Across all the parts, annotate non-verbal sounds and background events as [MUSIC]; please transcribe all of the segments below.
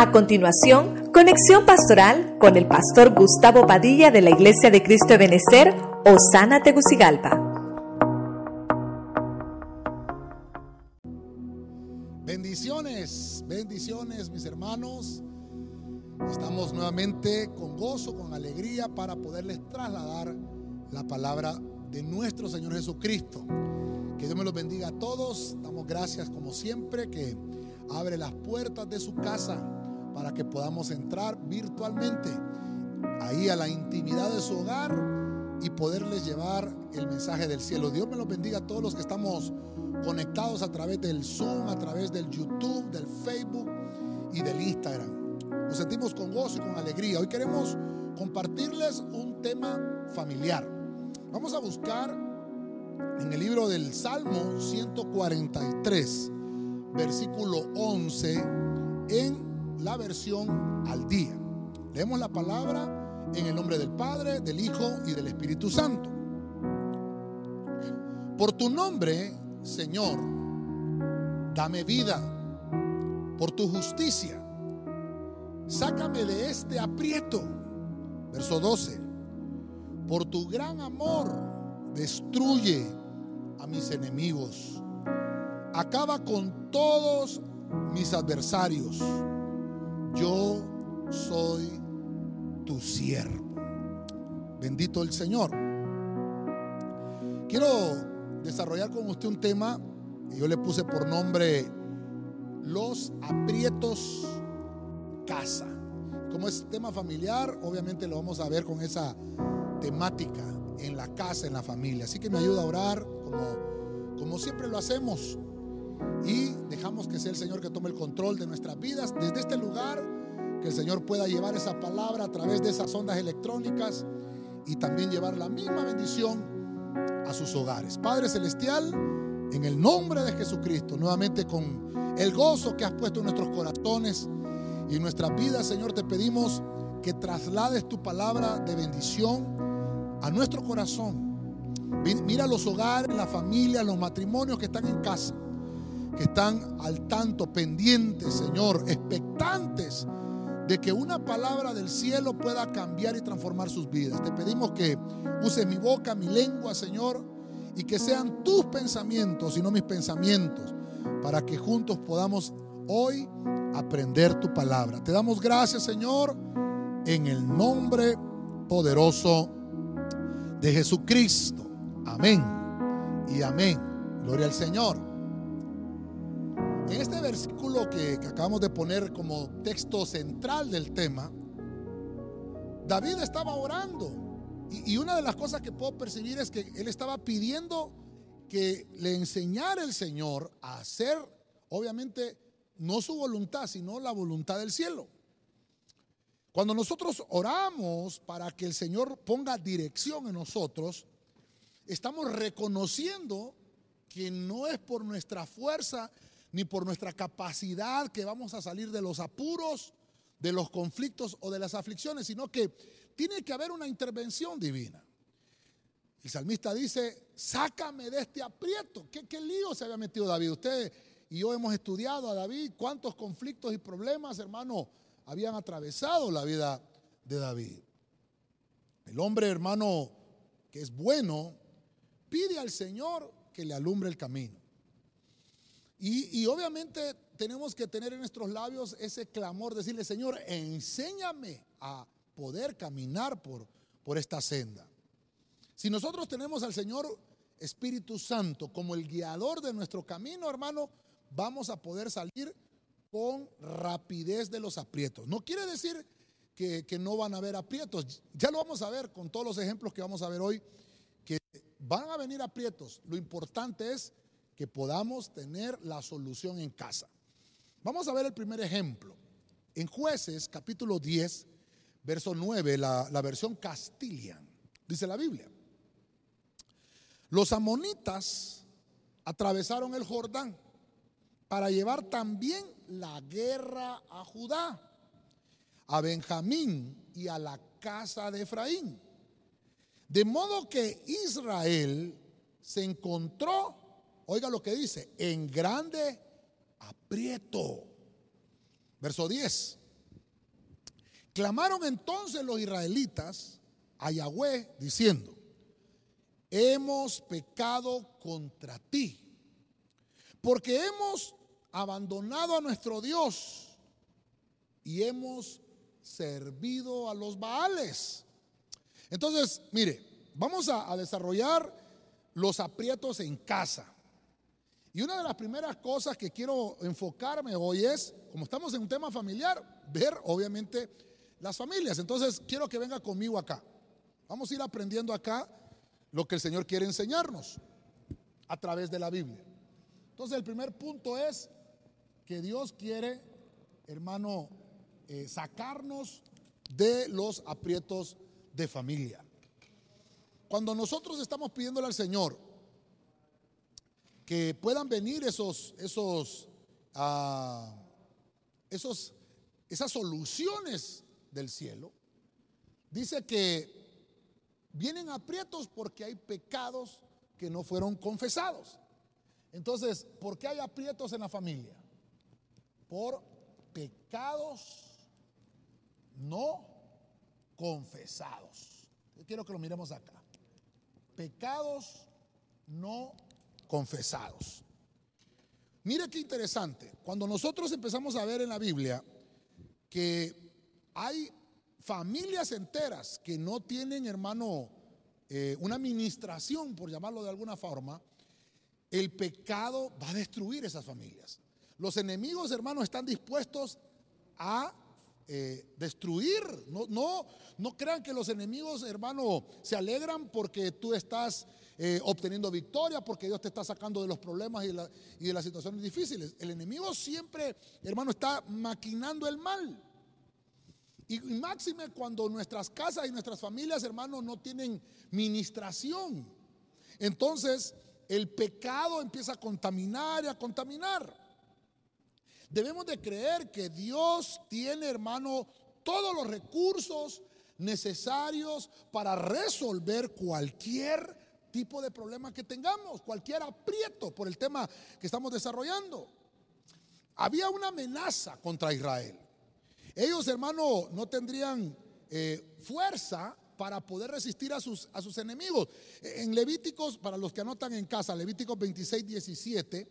A continuación, conexión pastoral con el pastor Gustavo Padilla de la Iglesia de Cristo de Benecer, Osana Tegucigalpa. Bendiciones, bendiciones mis hermanos. Estamos nuevamente con gozo, con alegría para poderles trasladar la palabra de nuestro Señor Jesucristo. Que Dios me los bendiga a todos. Damos gracias como siempre que abre las puertas de su casa para que podamos entrar virtualmente ahí a la intimidad de su hogar y poderles llevar el mensaje del cielo. Dios me los bendiga a todos los que estamos conectados a través del Zoom, a través del YouTube, del Facebook y del Instagram. Nos sentimos con gozo y con alegría. Hoy queremos compartirles un tema familiar. Vamos a buscar en el libro del Salmo 143, versículo 11, en la versión al día. Leemos la palabra en el nombre del Padre, del Hijo y del Espíritu Santo. Por tu nombre, Señor, dame vida. Por tu justicia, sácame de este aprieto. Verso 12. Por tu gran amor, destruye a mis enemigos. Acaba con todos mis adversarios yo soy tu siervo. Bendito el Señor. Quiero desarrollar con usted un tema yo le puse por nombre los aprietos casa. Como es tema familiar, obviamente lo vamos a ver con esa temática en la casa, en la familia. Así que me ayuda a orar como, como siempre lo hacemos y dejamos que sea el Señor que tome el control de nuestras vidas desde este lugar, que el Señor pueda llevar esa palabra a través de esas ondas electrónicas y también llevar la misma bendición a sus hogares. Padre Celestial, en el nombre de Jesucristo, nuevamente con el gozo que has puesto en nuestros corazones y en nuestras vidas, Señor, te pedimos que traslades tu palabra de bendición a nuestro corazón. Mira los hogares, las familias, los matrimonios que están en casa que están al tanto, pendientes, Señor, expectantes de que una palabra del cielo pueda cambiar y transformar sus vidas. Te pedimos que uses mi boca, mi lengua, Señor, y que sean tus pensamientos y no mis pensamientos, para que juntos podamos hoy aprender tu palabra. Te damos gracias, Señor, en el nombre poderoso de Jesucristo. Amén y amén. Gloria al Señor. En este versículo que, acabamos de poner como texto central del tema, David estaba orando. Y, una de las cosas que puedo percibir es que él estaba pidiendo que le enseñara el Señor a hacer, obviamente, no su voluntad, sino la voluntad del cielo. Cuando nosotros oramos para que el Señor ponga dirección en nosotros, estamos reconociendo que no es por nuestra fuerza, ni por nuestra capacidad que vamos a salir de los apuros, de los conflictos o de las aflicciones, sino que tiene que haber una intervención divina. El salmista dice, sácame de este aprieto. ¿Qué, ¿Qué, lío se había metido David? Usted y yo hemos estudiado a David cuántos conflictos y problemas, hermano, habían atravesado la vida de David. El hombre, hermano, que es bueno, pide al Señor que le alumbre el camino. Y, obviamente tenemos que tener en nuestros labios ese clamor, decirle, Señor, enséñame a poder caminar por, por esta senda. Si nosotros tenemos al Señor Espíritu Santo como el guiador de nuestro camino, hermano, vamos a poder salir con rapidez de los aprietos. No quiere decir que, que, no van a haber aprietos. Ya lo vamos a ver con todos los ejemplos que vamos a ver hoy, que van a venir aprietos. Lo importante es que podamos tener la solución en casa. Vamos a ver el primer ejemplo. En jueces capítulo 10, verso 9, la, la versión Castilian, dice la Biblia. Los amonitas atravesaron el Jordán para llevar también la guerra a Judá, a Benjamín y a la casa de Efraín. De modo que Israel se encontró Oiga lo que dice, en grande aprieto. Verso 10. Clamaron entonces los israelitas a Yahweh diciendo, hemos pecado contra ti, porque hemos abandonado a nuestro Dios y hemos servido a los Baales. Entonces, mire, vamos a, desarrollar los aprietos en casa. Y una de las primeras cosas que quiero enfocarme hoy es, como estamos en un tema familiar, ver obviamente las familias. Entonces, quiero que venga conmigo acá. Vamos a ir aprendiendo acá lo que el Señor quiere enseñarnos a través de la Biblia. Entonces, el primer punto es que Dios quiere, hermano, eh, sacarnos de los aprietos de familia. Cuando nosotros estamos pidiéndole al Señor que puedan venir esos, esos, ah, esos, esas soluciones del cielo, dice que vienen aprietos porque hay pecados que no fueron confesados. Entonces, ¿por qué hay aprietos en la familia? Por pecados no confesados. quiero que lo miremos acá. Pecados no confesados. Mire qué interesante. Cuando nosotros empezamos a ver en la Biblia que hay familias enteras que no tienen, hermano, eh, una administración, por llamarlo de alguna forma, el pecado va a destruir esas familias. Los enemigos, hermanos, están dispuestos a eh, destruir. No, no, no crean que los enemigos, hermano, se alegran porque tú estás eh, obteniendo victoria, porque Dios te está sacando de los problemas y, y de las situaciones difíciles. El enemigo siempre, hermano, está maquinando el mal. Y máxime cuando nuestras casas y nuestras familias, hermanos, no tienen ministración. Entonces, el pecado empieza a contaminar y a contaminar. Debemos de creer que Dios tiene, hermano, todos los recursos necesarios para resolver cualquier tipo de problema que tengamos, cualquier aprieto por el tema que estamos desarrollando. Había una amenaza contra Israel. Ellos, hermano, no tendrían eh, fuerza para poder resistir a sus, a sus enemigos. En Levíticos, para los que anotan en casa, Levíticos 26, 17,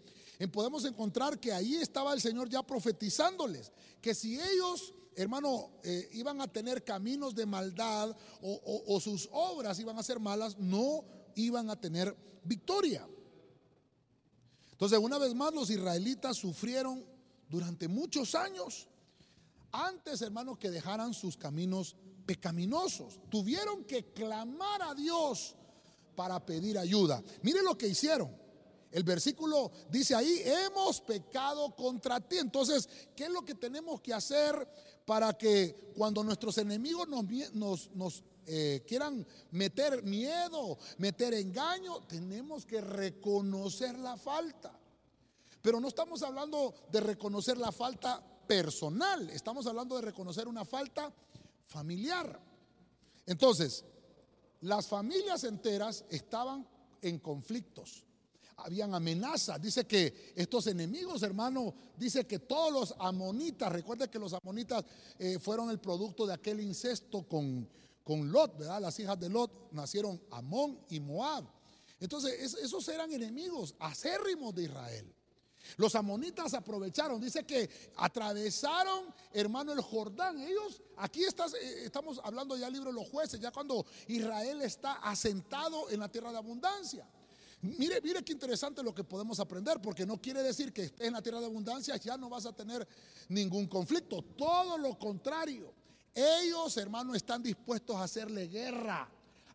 podemos encontrar que ahí estaba el Señor ya profetizándoles, que si ellos, hermano, eh, iban a tener caminos de maldad o, sus obras iban a ser malas, no iban a tener victoria. Entonces, una vez más, los israelitas sufrieron durante muchos años, antes, hermanos, que dejaran sus caminos pecaminosos. Tuvieron que clamar a Dios para pedir ayuda. Mire lo que hicieron. El versículo dice ahí, hemos pecado contra ti. Entonces, ¿qué es lo que tenemos que hacer para que cuando nuestros enemigos nos, nos, eh, quieran meter miedo, meter engaño, tenemos que reconocer la falta? Pero no estamos hablando de reconocer la falta personal, estamos hablando de reconocer una falta familiar. Entonces, las familias enteras estaban en conflictos habían amenazas. Dice que estos enemigos, hermano, dice que todos los amonitas, recuerde que los amonitas eh, fueron el producto de aquel incesto con, con Lot, ¿verdad? Las hijas de Lot nacieron Amón y Moab. Entonces, esos eran enemigos acérrimos de Israel. Los amonitas aprovecharon, dice que atravesaron, hermano, el Jordán. Ellos, aquí eh, estamos hablando ya del libro de los jueces, ya cuando Israel está asentado en la tierra de abundancia. Mire, mire qué interesante lo que podemos aprender, porque no quiere decir que en la tierra de abundancia ya no vas a tener ningún conflicto. Todo lo contrario. Ellos, hermanos, están dispuestos a hacerle guerra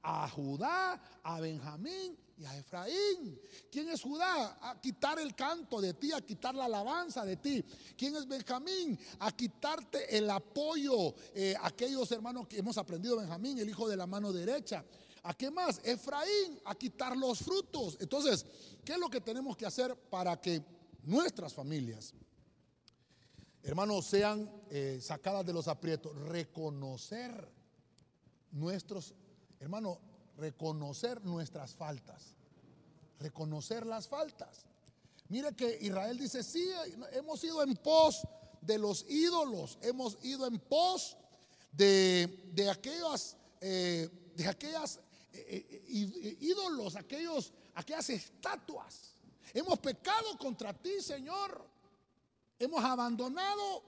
a Judá, a Benjamín y a Efraín. ¿Quién es Judá? A quitar el canto de ti, a quitar la alabanza de ti. ¿Quién es Benjamín? A quitarte el apoyo. Eh, aquellos hermanos que hemos aprendido, Benjamín, el hijo de la mano derecha. ¿A qué más? Efraín, a quitar los frutos. Entonces, ¿qué es lo que tenemos que hacer para que nuestras familias, hermanos, sean eh, sacadas de los aprietos? Reconocer nuestros, hermanos, reconocer nuestras faltas. Reconocer las faltas. Mire que Israel dice, sí, hemos ido en pos de los ídolos, hemos ido en pos de, de aquellas, eh, de aquellas eh, ídolos, aquellos, aquellas estatuas. Hemos pecado contra ti, Señor. Hemos abandonado,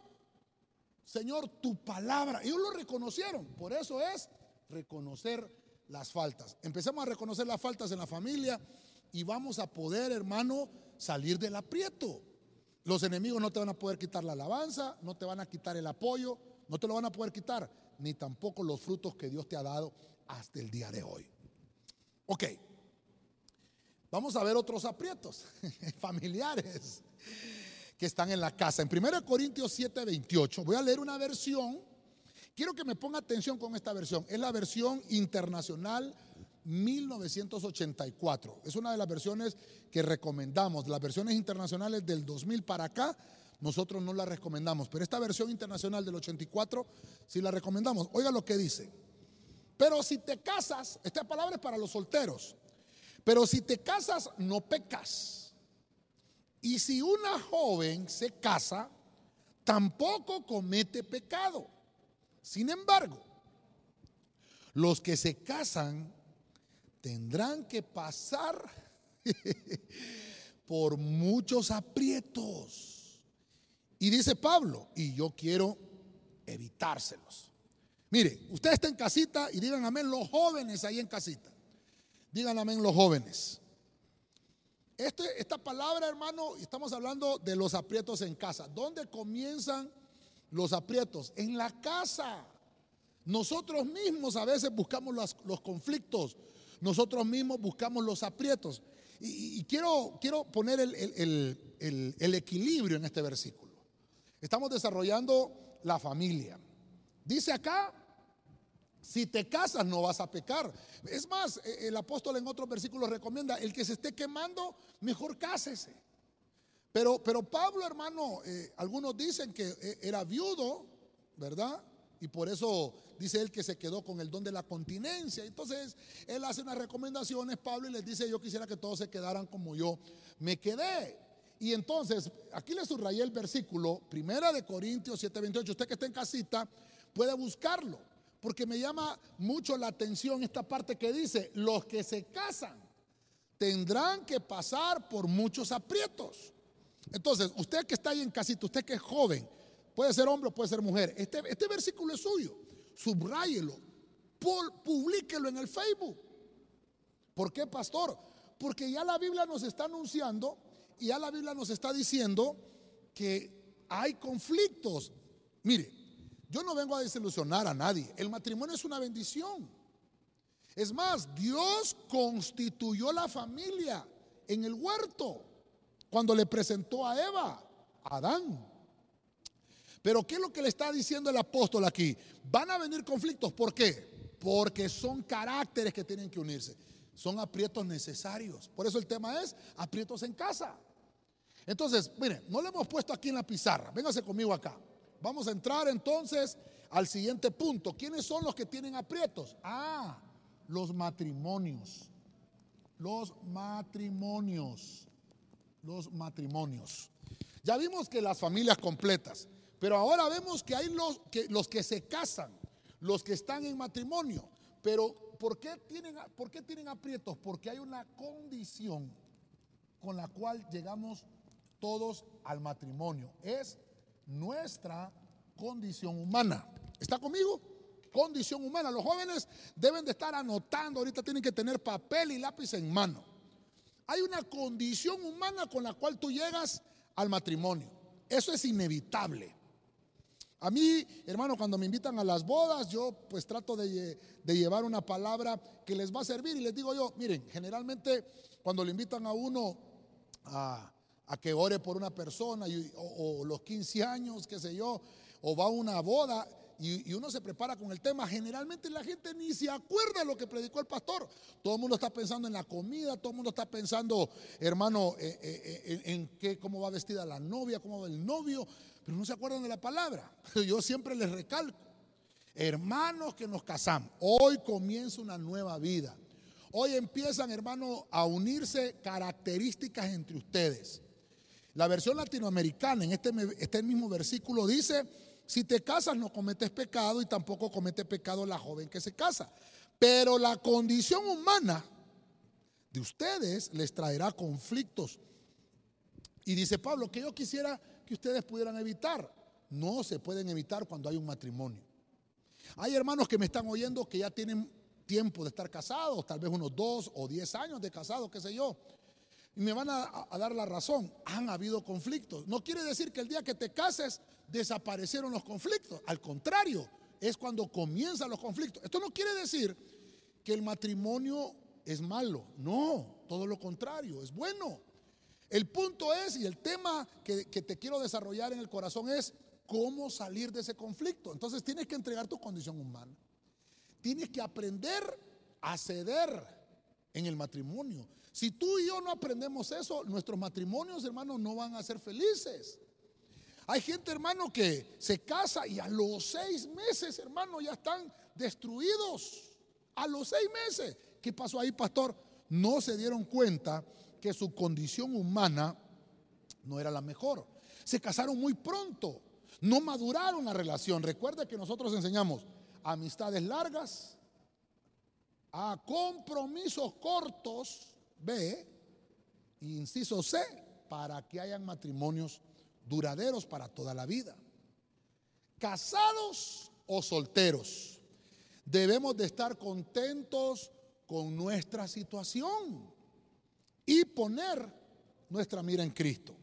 Señor, tu palabra. Ellos lo reconocieron. Por eso es reconocer las faltas. Empecemos a reconocer las faltas en la familia y vamos a poder, hermano, salir del aprieto. Los enemigos no te van a poder quitar la alabanza, no te van a quitar el apoyo, no te lo van a poder quitar, ni tampoco los frutos que Dios te ha dado hasta el día de hoy. Ok, vamos a ver otros aprietos [LAUGHS] familiares que están en la casa. En 1 Corintios 7, 28, voy a leer una versión. Quiero que me ponga atención con esta versión. Es la versión internacional 1984. Es una de las versiones que recomendamos. Las versiones internacionales del 2000 para acá, nosotros no las recomendamos. Pero esta versión internacional del 84 sí la recomendamos. Oiga lo que dice. Pero si te casas, esta palabra es para los solteros, pero si te casas no pecas. Y si una joven se casa, tampoco comete pecado. Sin embargo, los que se casan tendrán que pasar [LAUGHS] por muchos aprietos. Y dice Pablo, y yo quiero evitárselos. Mire, usted está en casita y digan amén los jóvenes ahí en casita. Digan amén los jóvenes. Este, esta palabra, hermano, estamos hablando de los aprietos en casa. ¿Dónde comienzan los aprietos? En la casa. Nosotros mismos a veces buscamos los, conflictos. Nosotros mismos buscamos los aprietos. Y, quiero, quiero, poner el equilibrio en este versículo. Estamos desarrollando la familia. Dice acá, si te casas no vas a pecar. Es más, e, el apóstol en otros versículos recomienda, el que se esté quemando, mejor cásese. Pero, pero Pablo, hermano, eh, algunos dicen que eh, era viudo, ¿verdad? Y por eso dice él que se quedó con el don de la continencia. Entonces, él hace unas recomendaciones, Pablo, y les dice, yo quisiera que todos se quedaran como yo me quedé. Y entonces, aquí le subrayé el versículo, primera de Corintios 7:28, usted que está en casita, puede buscarlo, porque me llama mucho la atención esta parte que dice, los que se casan tendrán que pasar por muchos aprietos. Entonces, usted que está ahí en casita, usted que es joven, puede ser hombre o puede ser mujer, este, este versículo es suyo, subráyelo, publíquelo en el Facebook. ¿Por qué, pastor? Porque ya la Biblia nos está anunciando y ya la Biblia nos está diciendo que hay conflictos. Mire, yo no vengo a desilusionar a nadie. El matrimonio es una bendición. Es más, Dios constituyó la familia en el huerto cuando le presentó a Eva, a Adán. Pero ¿qué es lo que le está diciendo el apóstol aquí? Van a venir conflictos. ¿Por qué? Porque son caracteres que tienen que unirse. Son aprietos necesarios. Por eso el tema es aprietos en casa. Entonces, miren, no le hemos puesto aquí en la pizarra. Véngase conmigo acá. Vamos a entrar entonces al siguiente punto. ¿Quiénes son los que tienen aprietos? Ah, los matrimonios. Los matrimonios. Los matrimonios. Ya vimos que las familias completas, pero ahora vemos que hay los que, los que se casan, los que están en matrimonio. Pero ¿por qué, tienen, ¿por qué tienen aprietos? Porque hay una condición con la cual llegamos todos al matrimonio. Es nuestra condición humana. ¿Está conmigo? Condición humana. Los jóvenes deben de estar anotando, ahorita tienen que tener papel y lápiz en mano. Hay una condición humana con la cual tú llegas al matrimonio. Eso es inevitable. A mí, hermano, cuando me invitan a las bodas, yo pues trato de, llevar una palabra que les va a servir y les digo yo, miren, generalmente cuando le invitan a uno a, a que ore por una persona o, los 15 años, qué sé yo, o va a una boda y, uno se prepara con el tema. Generalmente la gente ni se acuerda lo que predicó el pastor. Todo el mundo está pensando en la comida, todo el mundo está pensando, hermano, eh, eh, eh, en, qué, cómo va vestida la novia, cómo va el novio, pero no se acuerdan de la palabra. [LAUGHS] Yo siempre les recalco, hermanos que nos casamos, hoy comienza una nueva vida. Hoy empiezan, hermano, a unirse características entre ustedes. La versión latinoamericana, en este, este mismo versículo, dice si te casas no cometes pecado y tampoco comete pecado la joven que se casa. Pero la condición humana de ustedes les traerá conflictos. Y dice Pablo que yo quisiera que ustedes pudieran evitar. No se pueden evitar cuando hay un matrimonio. Hay hermanos que me están oyendo que ya tienen tiempo de estar casados, tal vez unos dos o diez años de casados, qué sé yo. Y me van a, dar la razón. Han habido conflictos. No quiere decir que el día que te cases desaparecieron los conflictos. Al contrario, es cuando comienzan los conflictos. Esto no quiere decir que el matrimonio es malo. No, todo lo contrario, es bueno. El punto es, y el tema que, que te quiero desarrollar en el corazón es cómo salir de ese conflicto. Entonces tienes que entregar tu condición humana. Tienes que aprender a ceder en el matrimonio. Si tú y yo no aprendemos eso, nuestros matrimonios, hermanos, no van a ser felices. Hay gente, hermano, que se casa y a los seis meses, hermano, ya están destruidos. A los seis meses. ¿Qué pasó ahí, pastor? No se dieron cuenta que su condición humana no era la mejor. Se casaron muy pronto. No maduraron la relación. Recuerda que nosotros enseñamos amistades largas, a compromisos cortos B, inciso C, para que hayan matrimonios duraderos para toda la vida. Casados o solteros, debemos de estar contentos con nuestra situación y poner nuestra mira en Cristo.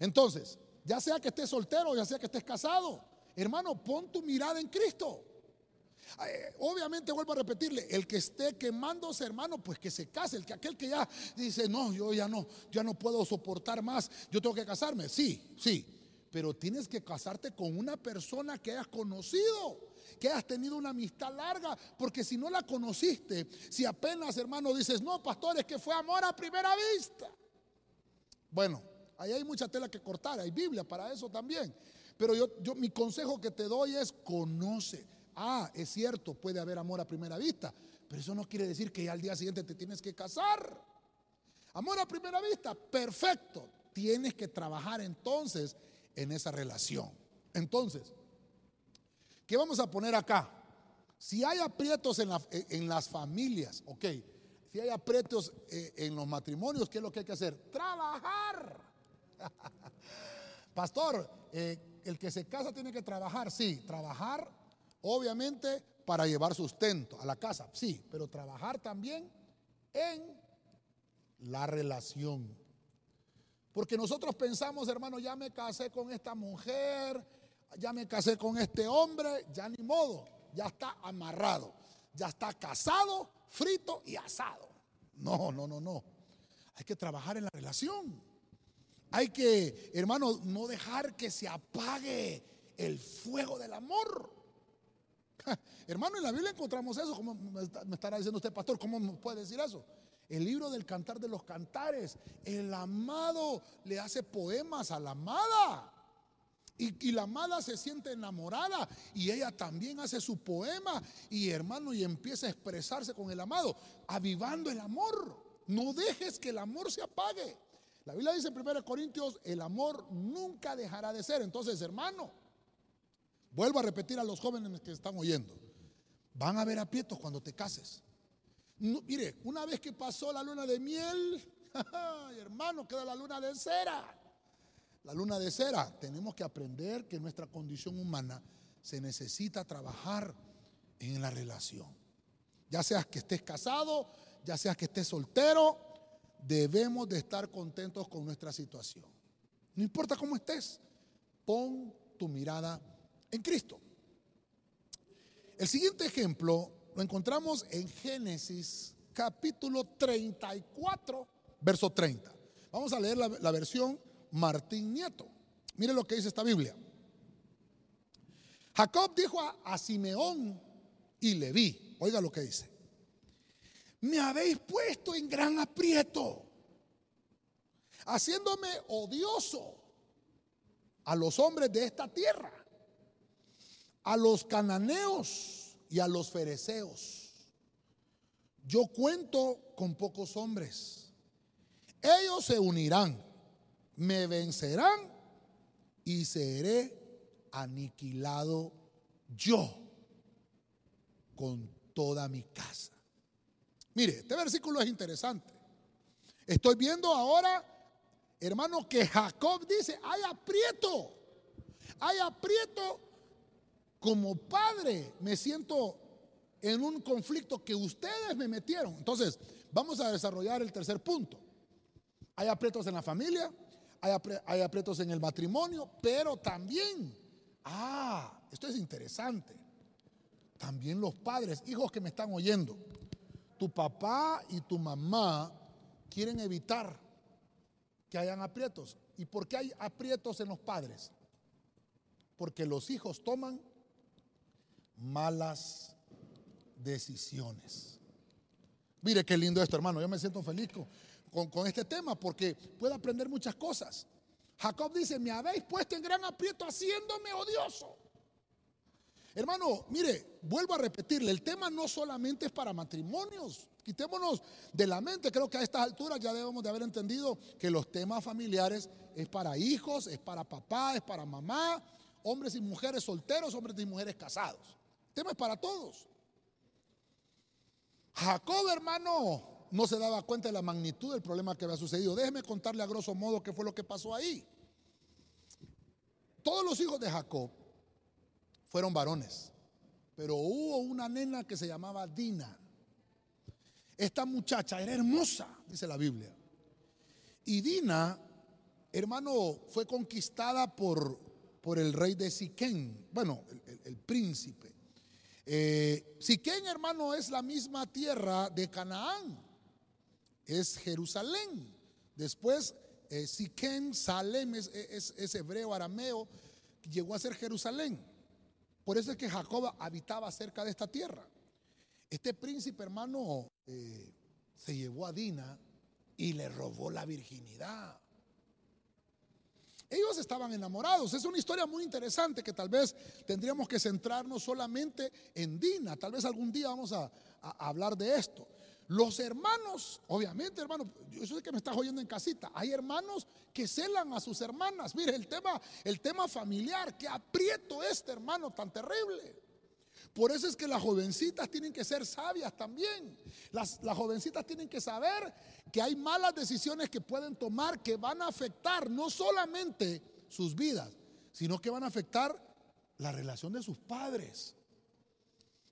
Entonces, ya sea que estés soltero, ya sea que estés casado, hermano, pon tu mirada en Cristo. Obviamente vuelvo a repetirle, el que esté quemándose, hermano, pues que se case, el que aquel que ya dice, "No, yo ya no, ya no puedo soportar más, yo tengo que casarme." Sí, sí, pero tienes que casarte con una persona que hayas conocido, que hayas tenido una amistad larga, porque si no la conociste, si apenas, hermano, dices, "No, pastor, es que fue amor a primera vista." Bueno, ahí hay mucha tela que cortar, hay Biblia para eso también. Pero yo, yo mi consejo que te doy es conoce Ah, es cierto, puede haber amor a primera vista, pero eso no quiere decir que ya al día siguiente te tienes que casar. Amor a primera vista, perfecto. Tienes que trabajar entonces en esa relación. Entonces, ¿qué vamos a poner acá? Si hay aprietos en, las familias, ok. Si hay aprietos eh, en los matrimonios, ¿qué es lo que hay que hacer? Trabajar. [LAUGHS] Pastor, eh, el que se casa tiene que trabajar, sí, trabajar Obviamente para llevar sustento a la casa, sí, pero trabajar también en la relación. Porque nosotros pensamos, hermano, ya me casé con esta mujer, ya me casé con este hombre, ya ni modo, ya está amarrado, ya está casado, frito y asado. No, no, no, no. Hay que trabajar en la relación. Hay que, hermano, no dejar que se apague el fuego del amor. Hermano, en la Biblia encontramos eso. ¿Cómo me estará diciendo usted, pastor? ¿Cómo puede decir eso? El libro del cantar de los cantares. El amado le hace poemas a la amada. Y, la amada se siente enamorada y ella también hace su poema y hermano y empieza a expresarse con el amado, avivando el amor. No dejes que el amor se apague. La Biblia dice en 1 Corintios, el amor nunca dejará de ser. Entonces, hermano, Vuelvo a repetir a los jóvenes que están oyendo. Van a haber aprietos cuando te cases. mire, una vez que pasó la luna de miel, [LAUGHS] hermano, queda la luna de cera. La luna de cera. Tenemos que aprender que nuestra condición humana se necesita trabajar en la relación. Ya seas que estés casado, ya seas que estés soltero, debemos de estar contentos con nuestra situación. No importa cómo estés, pon tu mirada en Cristo. El siguiente ejemplo lo encontramos en Génesis capítulo 34, verso 30. Vamos a leer la, versión Martín Nieto. Mire lo que dice esta Biblia. Jacob dijo a, a Simeón y Leví, oiga lo que dice, me habéis puesto en gran aprieto, haciéndome odioso a los hombres de esta tierra a los cananeos y a los fereceos. Yo cuento con pocos hombres. Ellos se unirán, me vencerán y seré aniquilado yo con toda mi casa. Mire, este versículo es interesante. Estoy viendo ahora, hermano, que Jacob dice, hay aprieto, hay aprieto como padre. Me siento en un conflicto que ustedes me metieron. Entonces, vamos a desarrollar el tercer punto. Hay aprietos en la familia, hay, aprietos en el matrimonio, pero también, ah, esto es interesante, también los padres, hijos que me están oyendo, tu papá y tu mamá quieren evitar que hayan aprietos. ¿Y por qué hay aprietos en los padres? Porque los hijos toman malas decisiones. Mire qué lindo esto, hermano. Yo me siento feliz con, este tema porque puedo aprender muchas cosas. Jacob dice, me habéis puesto en gran aprieto haciéndome odioso. Hermano, mire, vuelvo a repetirle, el tema no solamente es para matrimonios. Quitémonos de la mente, creo que a estas alturas ya debemos de haber entendido que los temas familiares es para hijos, es para papá, es para mamá, hombres y mujeres solteros, hombres y mujeres casados. Tema es para todos. Jacob, hermano, no se daba cuenta de la magnitud del problema que había sucedido. Déjeme contarle a grosso modo qué fue lo que pasó ahí. Todos los hijos de Jacob fueron varones, pero hubo una nena que se llamaba Dina. Esta muchacha era hermosa, dice la Biblia. Y Dina, hermano, fue conquistada por, por el rey de Siquén, bueno, el, príncipe. Eh, Siquén, hermano, es la misma tierra de Canaán es Jerusalén. Después, eh, Siquem, Salem es, hebreo, arameo, llegó a ser Jerusalén. Por eso es que Jacob habitaba cerca de esta tierra. Este príncipe hermano eh, se llevó a Dina y le robó la virginidad. Ellos estaban enamorados. Es una historia muy interesante que tal vez tendríamos que centrarnos solamente en Dina. Tal vez algún día vamos a hablar de esto. Los hermanos, obviamente, hermano, yo sé que me estás oyendo en casita. Hay hermanos que celan a sus hermanas. Mire, el tema, el tema familiar, que aprieto este hermano tan terrible. Por eso es que las jovencitas tienen que ser sabias también. Las, las, jovencitas tienen que saber que hay malas decisiones que pueden tomar que van a afectar no solamente sus vidas, sino que van a afectar la relación de sus padres.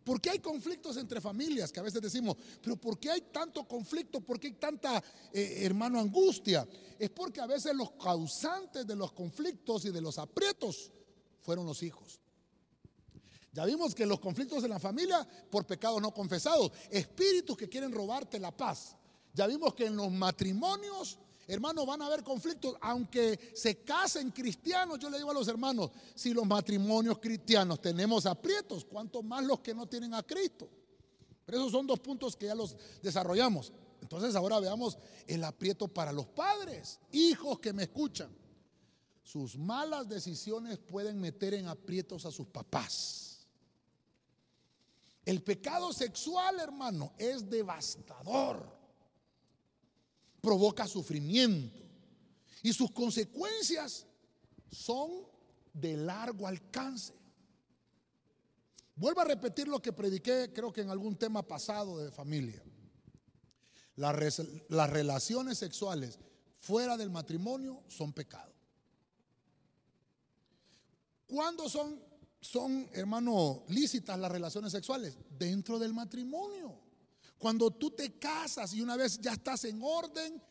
¿Por qué hay conflictos entre familias? Que a veces decimos, pero ¿por qué hay tanto conflicto? ¿Por qué hay tanta, eh, hermano, angustia? Es porque a veces los causantes de los conflictos y de los aprietos fueron los hijos. Ya vimos que los conflictos en la familia por pecados no confesados, espíritus que quieren robarte la paz. Ya vimos que en los matrimonios Hermanos, van a haber conflictos, aunque se casen cristianos. Yo le digo a los hermanos, si los matrimonios cristianos tenemos aprietos, ¿cuánto más los que no tienen a Cristo? Pero esos son dos puntos que ya los desarrollamos. Entonces ahora veamos el aprieto para los padres, hijos que me escuchan. Sus malas decisiones pueden meter en aprietos a sus papás. El pecado sexual, hermano, es devastador provoca sufrimiento y sus consecuencias son de largo alcance. Vuelvo a repetir lo que prediqué, creo que en algún tema pasado de familia. Las, relaciones sexuales fuera del matrimonio son pecado. ¿Cuándo son, son, hermano, lícitas las relaciones sexuales? Dentro del matrimonio. Cuando tú te casas y una vez ya estás en orden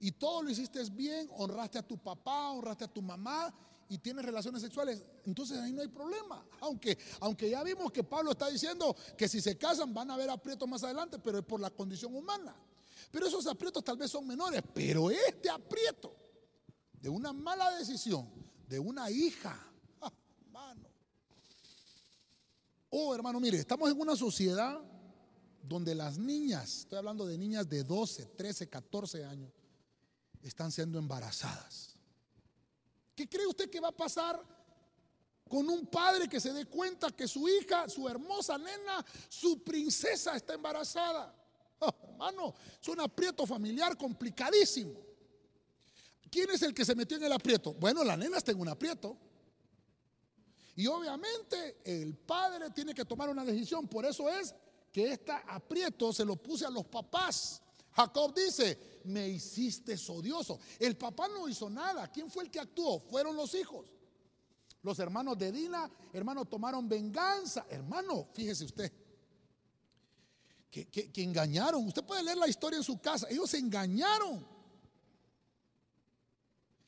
y todo lo hiciste bien, honraste a tu papá, honraste a tu mamá y tienes relaciones sexuales, entonces ahí no hay problema. Aunque, aunque ya vimos que Pablo está diciendo que si se casan van a haber aprietos más adelante, pero es por la condición humana. Pero esos aprietos tal vez son menores, pero este aprieto de una mala decisión de una hija, hermano. Oh, hermano, mire, estamos en una sociedad donde las niñas, estoy hablando de niñas de 12, 13, 14 años, están siendo embarazadas. ¿Qué cree usted que va a pasar con un padre que se dé cuenta que su hija, su hermosa nena, su princesa está embarazada? Oh, hermano, es un aprieto familiar complicadísimo. ¿Quién es el que se metió en el aprieto? Bueno, la nena está en un aprieto. Y obviamente el padre tiene que tomar una decisión. Por eso es que este aprieto se lo puse a los papás. Jacob dice, me hiciste odioso. El papá no hizo nada. ¿Quién fue el que actuó? Fueron los hijos. Los hermanos de Dina, hermanos, tomaron venganza. Hermano, fíjese usted, que, que engañaron. Usted puede leer la historia en su casa. Ellos se engañaron.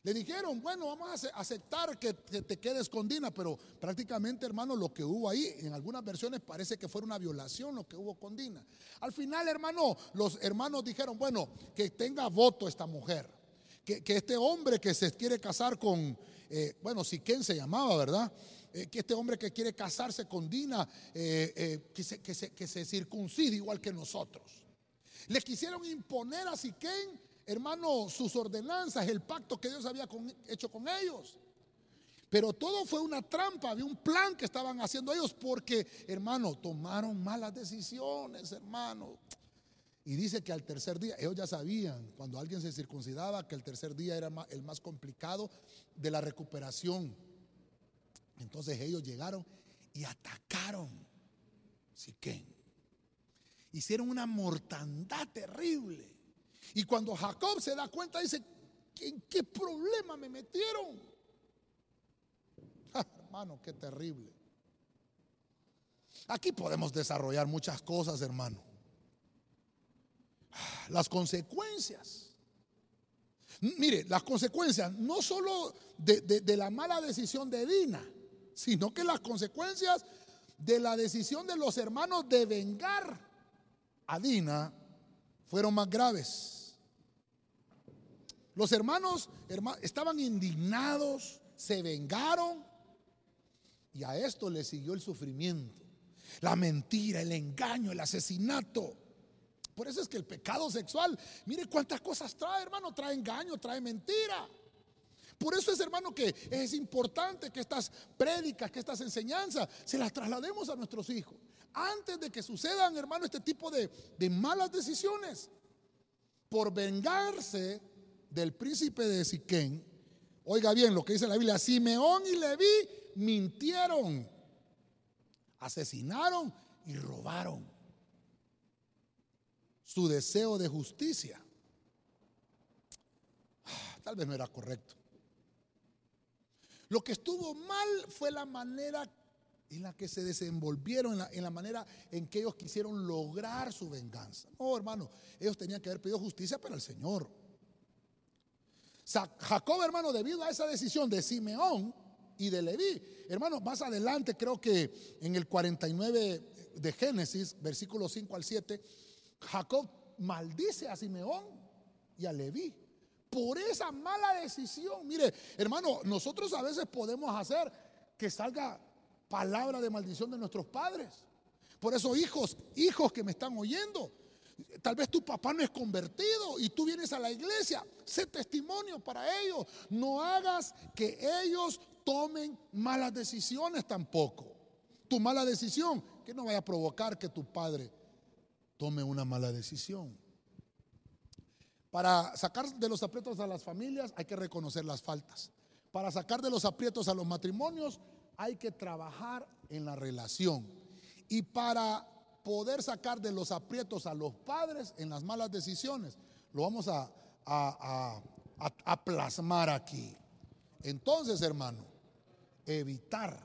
Le dijeron, bueno, vamos a aceptar que te quedes con Dina, pero prácticamente, hermano, lo que hubo ahí, en algunas versiones parece que fue una violación lo que hubo con Dina. Al final, hermano, los hermanos dijeron, bueno, que tenga voto esta mujer, que, este hombre que se quiere casar con, eh, bueno, si Ken se llamaba, ¿verdad? Eh, que este hombre que quiere casarse con Dina, eh, que, se, que, se, que se circuncide igual que nosotros. Le quisieron imponer a Siquén hermano, sus ordenanzas, el pacto que Dios había hecho con ellos. Pero todo fue una trampa, había un plan que estaban haciendo ellos porque, hermano, tomaron malas decisiones, hermano. Y dice que al tercer día, ellos ya sabían, cuando alguien se circuncidaba, que el tercer día era el más complicado de la recuperación. Entonces ellos llegaron y atacaron Siquén. Hicieron una mortandad terrible. Y cuando Jacob se da cuenta, dice, ¿en qué problema me metieron? [LAUGHS] hermano, qué terrible. Aquí podemos desarrollar muchas cosas, hermano. [SIGHS] Las consecuencias. Mire, las consecuencias no solo de, de, la mala decisión de Dina, sino que las consecuencias de la decisión de los hermanos de vengar a Dina fueron más graves. Los hermanos, estaban indignados, se vengaron y a esto le siguió el sufrimiento, la mentira, el engaño, el asesinato. Por eso es que el pecado sexual, mire cuántas cosas trae, hermano, trae engaño, trae mentira. Por eso es, hermano, que es importante que estas prédicas, que estas enseñanzas, se las traslademos a nuestros hijos. Antes de que sucedan, hermano, este tipo de, de malas decisiones. Por vengarse del príncipe de Siquén, oiga bien lo que dice la Biblia, Simeón y Leví mintieron, asesinaron y robaron. Su deseo de justicia. Ah, tal vez no era correcto. Lo que estuvo mal fue la manera en la que se desenvolvieron, en la, en la, manera en que ellos quisieron lograr su venganza. No, hermano, ellos tenían que haber pedido justicia para el Señor. Jacob, hermano, debido a esa decisión de Simeón y de Leví, hermano, más adelante creo que en el 49 de Génesis, versículo 5 al 7, Jacob maldice a Simeón y a Leví por esa mala decisión. Mire, hermano, nosotros a veces podemos hacer que salga palabra de maldición de nuestros padres. Por eso, hijos, hijos que me están oyendo, Tal vez tu papá no es convertido y tú vienes a la iglesia. Sé testimonio para ellos. No hagas que ellos tomen malas decisiones tampoco. Tu mala decisión, que no vaya a provocar que tu padre tome una mala decisión. Para sacar de los aprietos a las familias hay que reconocer las faltas. Para sacar de los aprietos a los matrimonios hay que trabajar en la relación. Y para poder sacar de los aprietos a los padres en las malas decisiones. Lo vamos a, plasmar aquí. Entonces, hermano, evitar,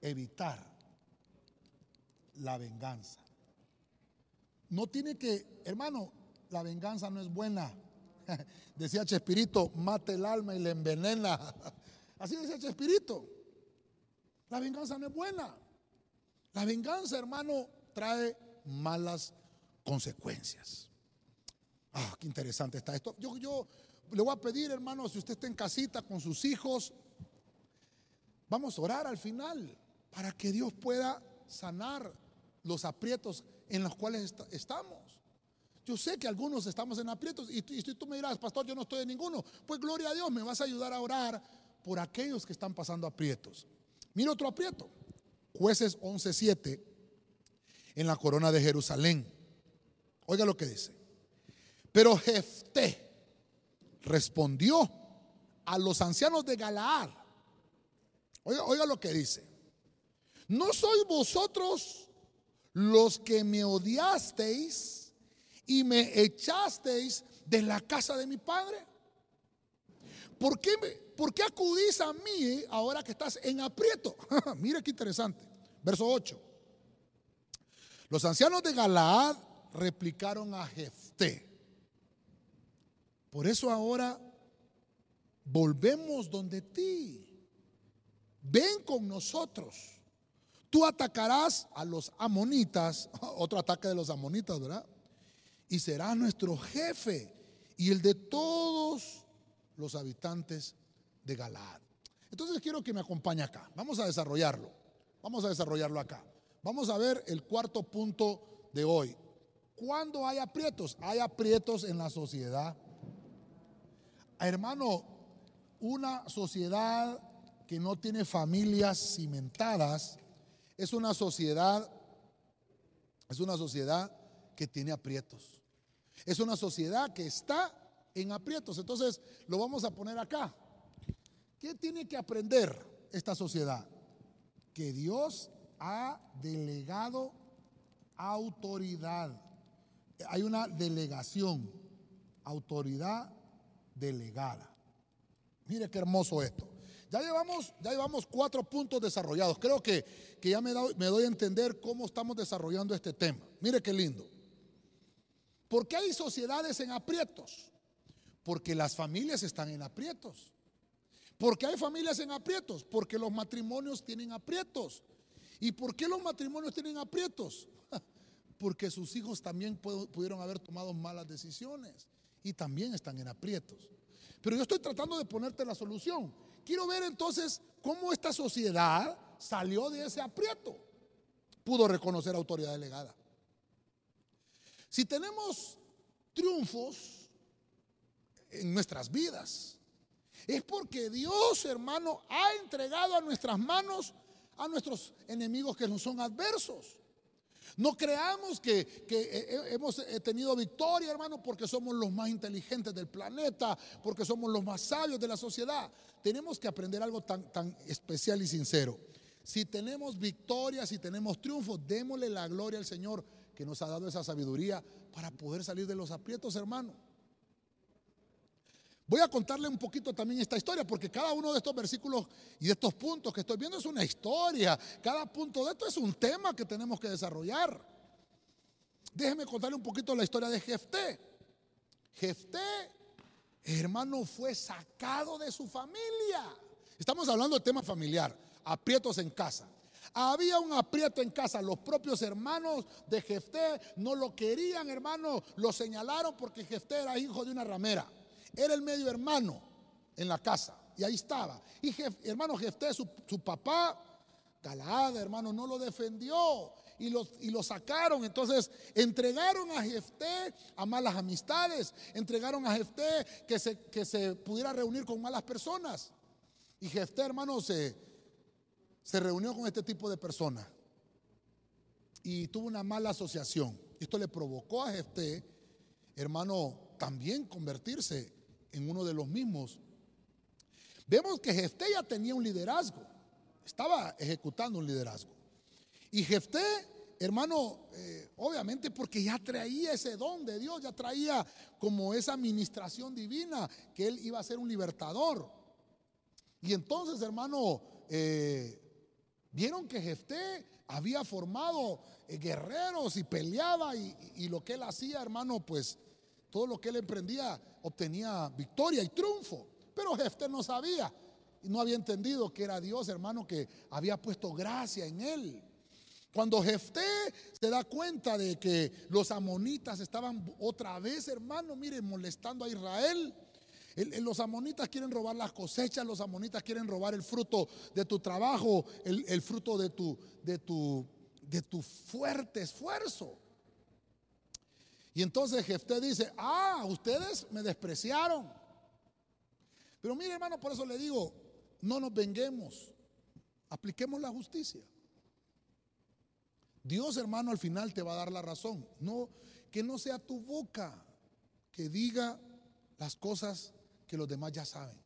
evitar la venganza. No tiene que, hermano, la venganza no es buena. [LAUGHS] Decía Chespirito, mate el alma y le envenena. [LAUGHS] Así decía Chespirito. La venganza no es buena. La venganza, hermano, trae malas consecuencias. Ah, qué interesante está esto. Yo, yo le voy a pedir, hermano, si usted está en casita con sus hijos, vamos a orar al final para que Dios pueda sanar los aprietos en los cuales estamos. Yo sé que algunos estamos en aprietos y, y tú me dirás, pastor, yo no estoy en ninguno. Pues gloria a Dios, me vas a ayudar a orar por aquellos que están pasando aprietos. Mira otro aprieto. Jueces 11:7 en la corona de Jerusalén. Oiga lo que dice. Pero Jefté respondió a los ancianos de Galaad. Oiga, lo que dice. ¿No sois vosotros los que me odiasteis y me echasteis de la casa de mi padre? ¿Por qué, ¿Por qué acudís a mí ahora que estás en aprieto? [LAUGHS] Mira qué interesante. Verso 8. Los ancianos de Galaad replicaron a Jefté. Por eso ahora volvemos donde ti. Ven con nosotros. Tú atacarás a los amonitas, [LAUGHS] otro ataque de los amonitas, ¿verdad? Y serás nuestro jefe y el de todos los habitantes de Galaad. Entonces quiero que me acompañe acá. Vamos a desarrollarlo. Vamos a desarrollarlo acá. Vamos a ver el cuarto punto de hoy. ¿Cuándo hay aprietos? Hay aprietos en la sociedad. Hermano, una sociedad que no tiene familias cimentadas es una sociedad es una sociedad que tiene aprietos. Es una sociedad que está en aprietos. Entonces, lo vamos a poner acá. ¿Qué tiene que aprender esta sociedad? Que Dios ha delegado autoridad. Hay una delegación, autoridad delegada. Mire qué hermoso esto. Ya llevamos, ya llevamos cuatro puntos desarrollados. Creo que, que ya me, me doy a entender cómo estamos desarrollando este tema. Mire qué lindo. ¿Por qué hay sociedades en aprietos? Porque las familias están en aprietos. ¿Por qué hay familias en aprietos? Porque los matrimonios tienen aprietos. ¿Y por qué los matrimonios tienen aprietos? [LAUGHS] Porque sus hijos también pudieron haber tomado malas decisiones y también están en aprietos. Pero yo estoy tratando de ponerte la solución. Quiero ver entonces cómo esta sociedad salió de ese aprieto. Pudo reconocer autoridad delegada. Si tenemos triunfos en nuestras vidas, es porque Dios, hermano, ha entregado a nuestras manos a nuestros enemigos que no son adversos. No creamos que, hemos tenido victoria, hermano, porque somos los más inteligentes del planeta, porque somos los más sabios de la sociedad. Tenemos que aprender algo tan, tan especial y sincero. Si tenemos victoria, si tenemos triunfo, démosle la gloria al Señor que nos ha dado esa sabiduría para poder salir de los aprietos, hermano. Voy a contarle un poquito también esta historia, porque cada uno de estos versículos y de estos puntos que estoy viendo es una historia. Cada punto de esto es un tema que tenemos que desarrollar. Déjeme contarle un poquito la historia de Jefté. Jefté, hermano, fue sacado de su familia. Estamos hablando de tema familiar, aprietos en casa. Había un aprieto en casa. Los propios hermanos de Jefté no lo querían, hermano. Lo señalaron porque Jefté era hijo de una ramera. Era el medio hermano en la casa. Y ahí estaba. Y hermano Jefté, su, papá, Galaad, hermano, no lo defendió. Y lo, y lo sacaron. Entonces entregaron a Jefté a malas amistades. Entregaron a Jefté que se, que se pudiera reunir con malas personas. Y Jefté, hermano, se, se reunió con este tipo de personas. Y tuvo una mala asociación. Esto le provocó a Jefté, hermano, también convertirse en uno de los mismos. Vemos que Jefté ya tenía un liderazgo, estaba ejecutando un liderazgo. Y Jefté, hermano, eh, obviamente porque ya traía ese don de Dios, ya traía como esa administración divina, que él iba a ser un libertador. Y entonces, hermano, eh, vieron que Jefté había formado eh, guerreros y peleaba y, y, lo que él hacía, hermano, pues todo lo que él emprendía obtenía victoria y triunfo. Pero Jefté no sabía y no había entendido que era Dios, hermano, que había puesto gracia en él. Cuando Jefté se da cuenta de que los amonitas estaban otra vez, hermano, miren, molestando a Israel. los amonitas quieren robar las cosechas, los amonitas quieren robar el fruto de tu trabajo, el, el fruto de tu, de, tu, de tu fuerte esfuerzo. Y entonces Jefté dice, ah, ustedes me despreciaron. Pero mire hermano, por eso le digo, no nos venguemos, apliquemos la justicia. Dios hermano al final te va a dar la razón. No, que no sea tu boca que diga las cosas que los demás ya saben.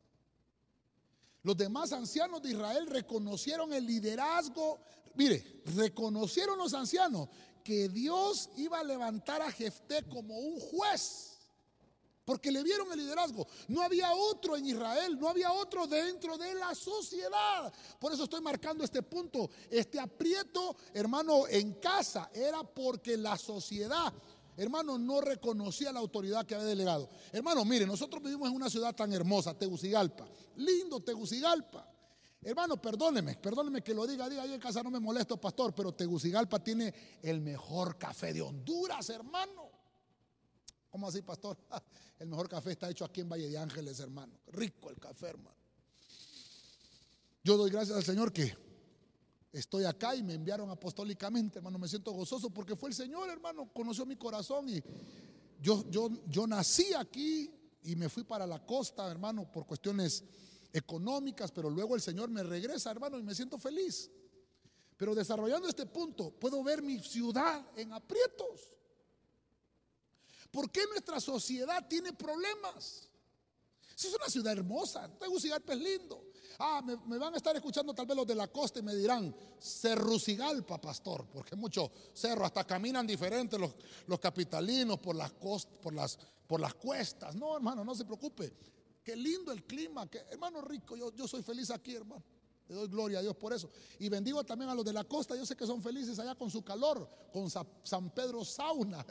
Los demás ancianos de Israel reconocieron el liderazgo. Mire, reconocieron los ancianos que Dios iba a levantar a Jefté como un juez. Porque le vieron el liderazgo. No había otro en Israel, no había otro dentro de la sociedad. Por eso estoy marcando este punto. Este aprieto, hermano, en casa era porque la sociedad Hermano, no reconocía la autoridad que había delegado. Hermano, mire, nosotros vivimos en una ciudad tan hermosa, Tegucigalpa. Lindo Tegucigalpa. Hermano, perdóneme, perdóneme que lo diga, diga, ahí en casa no me molesto, pastor, pero Tegucigalpa tiene el mejor café de Honduras, hermano. ¿Cómo así, pastor? [LAUGHS] El mejor café está hecho aquí en Valle de Ángeles, hermano. Rico el café, hermano. Yo doy gracias al Señor que estoy acá y me enviaron apostólicamente, hermano. Me siento gozoso porque fue el Señor, hermano, conoció mi corazón y yo, yo, yo nací aquí y me fui para la costa, hermano, por cuestiones económicas, pero luego el Señor me regresa, hermano, y me siento feliz. Pero desarrollando este punto, puedo ver mi ciudad en aprietos. ¿Por qué nuestra sociedad tiene problemas? Si es una ciudad hermosa, Tegucigalpa es lindo. Ah, me, van a estar escuchando tal vez los de la costa y me dirán, Cerrucigalpa, pastor, porque muchos cerros, hasta caminan diferentes los, capitalinos por las, por, las, por las cuestas. No, hermano, no se preocupe. Qué lindo el clima, que, hermano rico, yo, yo soy feliz aquí, hermano. Le doy gloria a Dios por eso. Y bendigo también a los de la costa. Yo sé que son felices allá con su calor, con San Pedro Sauna.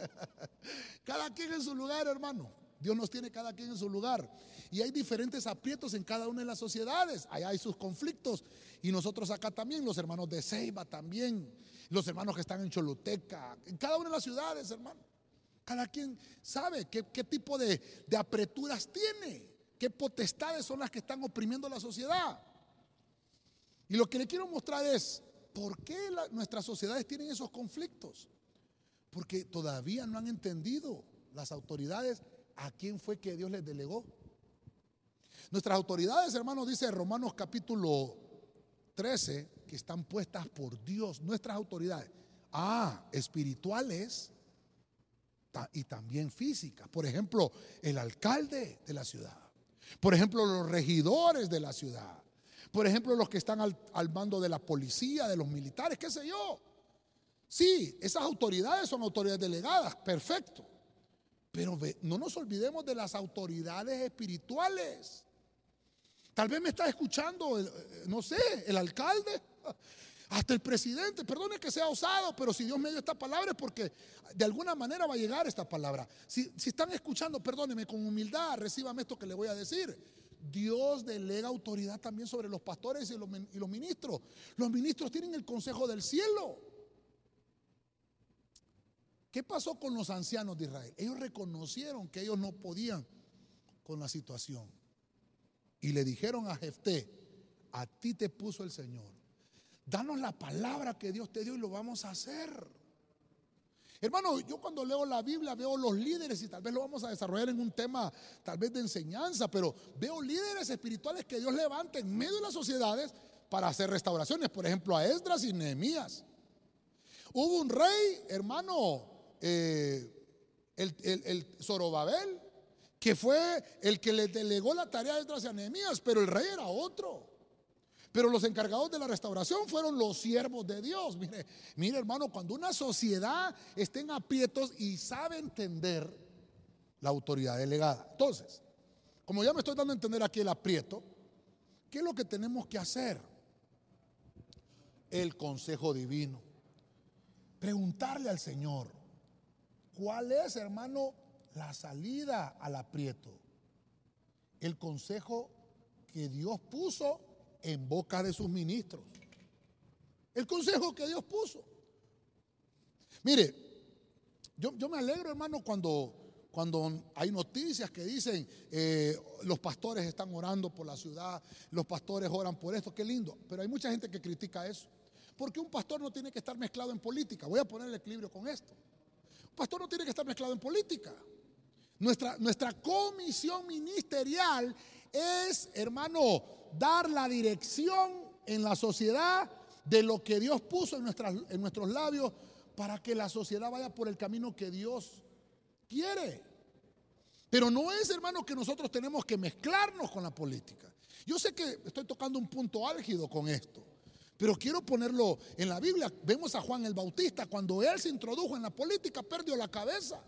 [LAUGHS] Cada quien en su lugar, hermano. Dios nos tiene cada quien en su lugar. Y hay diferentes aprietos en cada una de las sociedades. Allá hay sus conflictos. Y nosotros acá también, los hermanos de Ceiba también. Los hermanos que están en Choluteca. En cada una de las ciudades, hermano. Cada quien sabe qué, tipo de, apreturas tiene. Qué potestades son las que están oprimiendo la sociedad. Y lo que le quiero mostrar es por qué nuestras sociedades tienen esos conflictos. Porque todavía no han entendido las autoridades a quién fue que Dios les delegó. Nuestras autoridades, hermanos, dice Romanos capítulo 13, que están puestas por Dios, nuestras autoridades. Ah, espirituales y también físicas. Por ejemplo, el alcalde de la ciudad. Por ejemplo, los regidores de la ciudad. Por ejemplo, los que están al, mando de la policía, de los militares, qué sé yo. Sí, esas autoridades son autoridades delegadas, perfecto. Pero no nos olvidemos de las autoridades espirituales. Tal vez me está escuchando, eh, no sé, el alcalde, hasta el presidente. Perdone que sea osado, pero si Dios me dio esta palabra es porque de alguna manera va a llegar esta palabra. Si, están escuchando, perdóneme con humildad, recíbame esto que le voy a decir. Dios delega autoridad también sobre los pastores y los, y los ministros. Los ministros tienen el consejo del cielo. ¿Qué pasó con los ancianos de Israel? Ellos reconocieron que ellos no podían con la situación. Y le dijeron a Jefté, a ti te puso el Señor. Danos la palabra que Dios te dio y lo vamos a hacer. Hermano, yo cuando leo la Biblia veo los líderes y tal vez lo vamos a desarrollar en un tema tal vez de enseñanza, pero veo líderes espirituales que Dios levanta en medio de las sociedades para hacer restauraciones, por ejemplo a Esdras y Nehemías. Hubo un rey, hermano, eh, el, el, Zorobabel, que fue el que le delegó la tarea de Nehemías, pero el rey era otro. Pero los encargados de la restauración fueron los siervos de Dios. Mire, mire hermano, cuando una sociedad está en aprietos y sabe entender la autoridad delegada. Entonces, como ya me estoy dando a entender aquí el aprieto, ¿qué es lo que tenemos que hacer? El consejo divino. Preguntarle al Señor, ¿Cuál es, hermano, la salida al aprieto? El consejo que Dios puso en boca de sus ministros. El consejo que Dios puso. Mire, yo, me alegro, hermano, cuando, cuando hay noticias que dicen eh, los pastores están orando por la ciudad, los pastores oran por esto, qué lindo. Pero hay mucha gente que critica eso. Porque un pastor no tiene que estar mezclado en política. Voy a poner el equilibrio con esto pastor no tiene que estar mezclado en política. Nuestra, nuestra comisión ministerial es, hermano, dar la dirección en la sociedad de lo que Dios puso en, nuestras, en nuestros labios para que la sociedad vaya por el camino que Dios quiere. Pero no es, hermano, que nosotros tenemos que mezclarnos con la política. Yo sé que estoy tocando un punto álgido con esto, pero quiero ponerlo en la Biblia. Vemos a Juan el Bautista, cuando él se introdujo en la política, perdió la cabeza.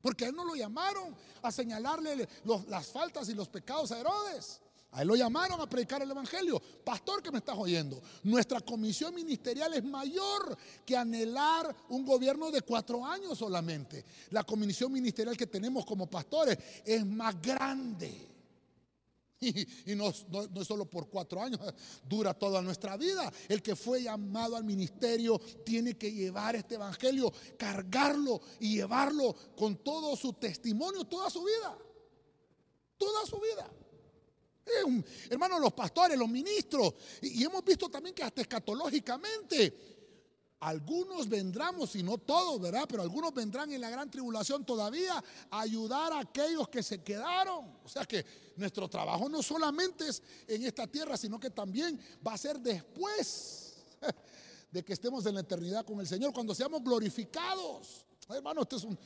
Porque a él no lo llamaron a señalarle las faltas y los pecados a Herodes. A él lo llamaron a predicar el Evangelio. Pastor que me estás oyendo, nuestra comisión ministerial es mayor que anhelar un gobierno de cuatro años solamente. La comisión ministerial que tenemos como pastores es más grande. [LAUGHS] Y, no, no, es solo por cuatro años, [LAUGHS] dura toda nuestra vida. El que fue llamado al ministerio tiene que llevar este evangelio, cargarlo y llevarlo con todo su testimonio, toda su vida. Toda su vida. Hermano, los pastores, los ministros, y, y hemos visto también que hasta escatológicamente algunos vendrán, si no todos, ¿verdad? Pero algunos vendrán en la gran tribulación todavía a ayudar a aquellos que se quedaron. O sea que nuestro trabajo no solamente es en esta tierra, sino que también va a ser después [LAUGHS] de que estemos en la eternidad con el Señor, cuando seamos glorificados. Hermano, este es un,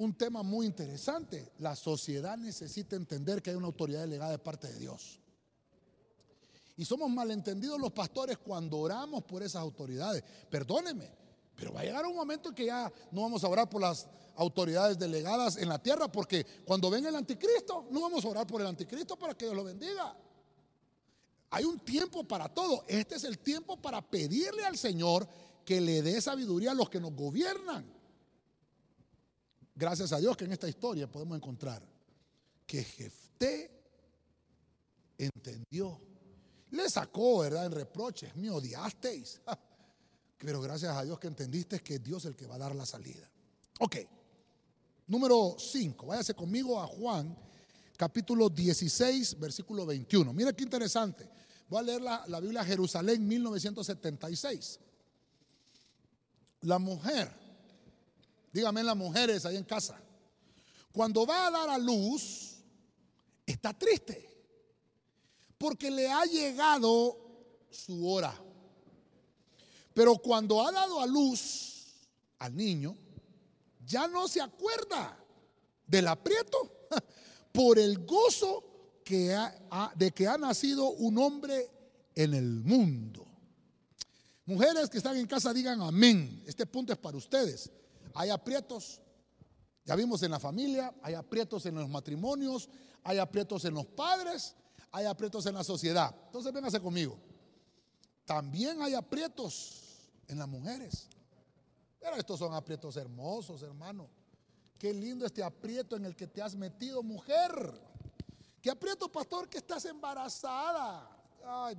un tema muy interesante. La sociedad necesita entender que hay una autoridad delegada de parte de Dios. Y somos malentendidos los pastores cuando oramos por esas autoridades. Perdóneme, pero va a llegar un momento en que ya no vamos a orar por las autoridades delegadas en la tierra, porque cuando venga el anticristo, no vamos a orar por el anticristo para que Dios lo bendiga. Hay un tiempo para todo. Este es el tiempo para pedirle al Señor que le dé sabiduría a los que nos gobiernan. Gracias a Dios que en esta historia podemos encontrar que Jefté entendió le sacó, ¿verdad? En reproches, me odiasteis. [LAUGHS] Pero gracias a Dios que entendiste que es Dios el que va a dar la salida. Ok, número 5, váyase conmigo a Juan, capítulo 16, versículo 21. Mira qué interesante. Voy a leer la, la Biblia Jerusalén 1976. La mujer, dígame las mujeres ahí en casa, cuando va a dar a luz, está triste porque le ha llegado su hora. Pero cuando ha dado a luz al niño, ya no se acuerda del aprieto [LAUGHS] por el gozo de que ha nacido un hombre en el mundo. Mujeres que están en casa digan amén. Este punto es para ustedes. Hay aprietos, ya vimos en la familia, hay aprietos en los matrimonios, hay aprietos en los padres, hay aprietos en la sociedad. Entonces véngase conmigo. También hay aprietos en las mujeres. Pero estos son aprietos hermosos, hermano. Qué lindo este aprieto en el que te has metido, mujer. Qué aprieto, pastor, que estás embarazada. Ay,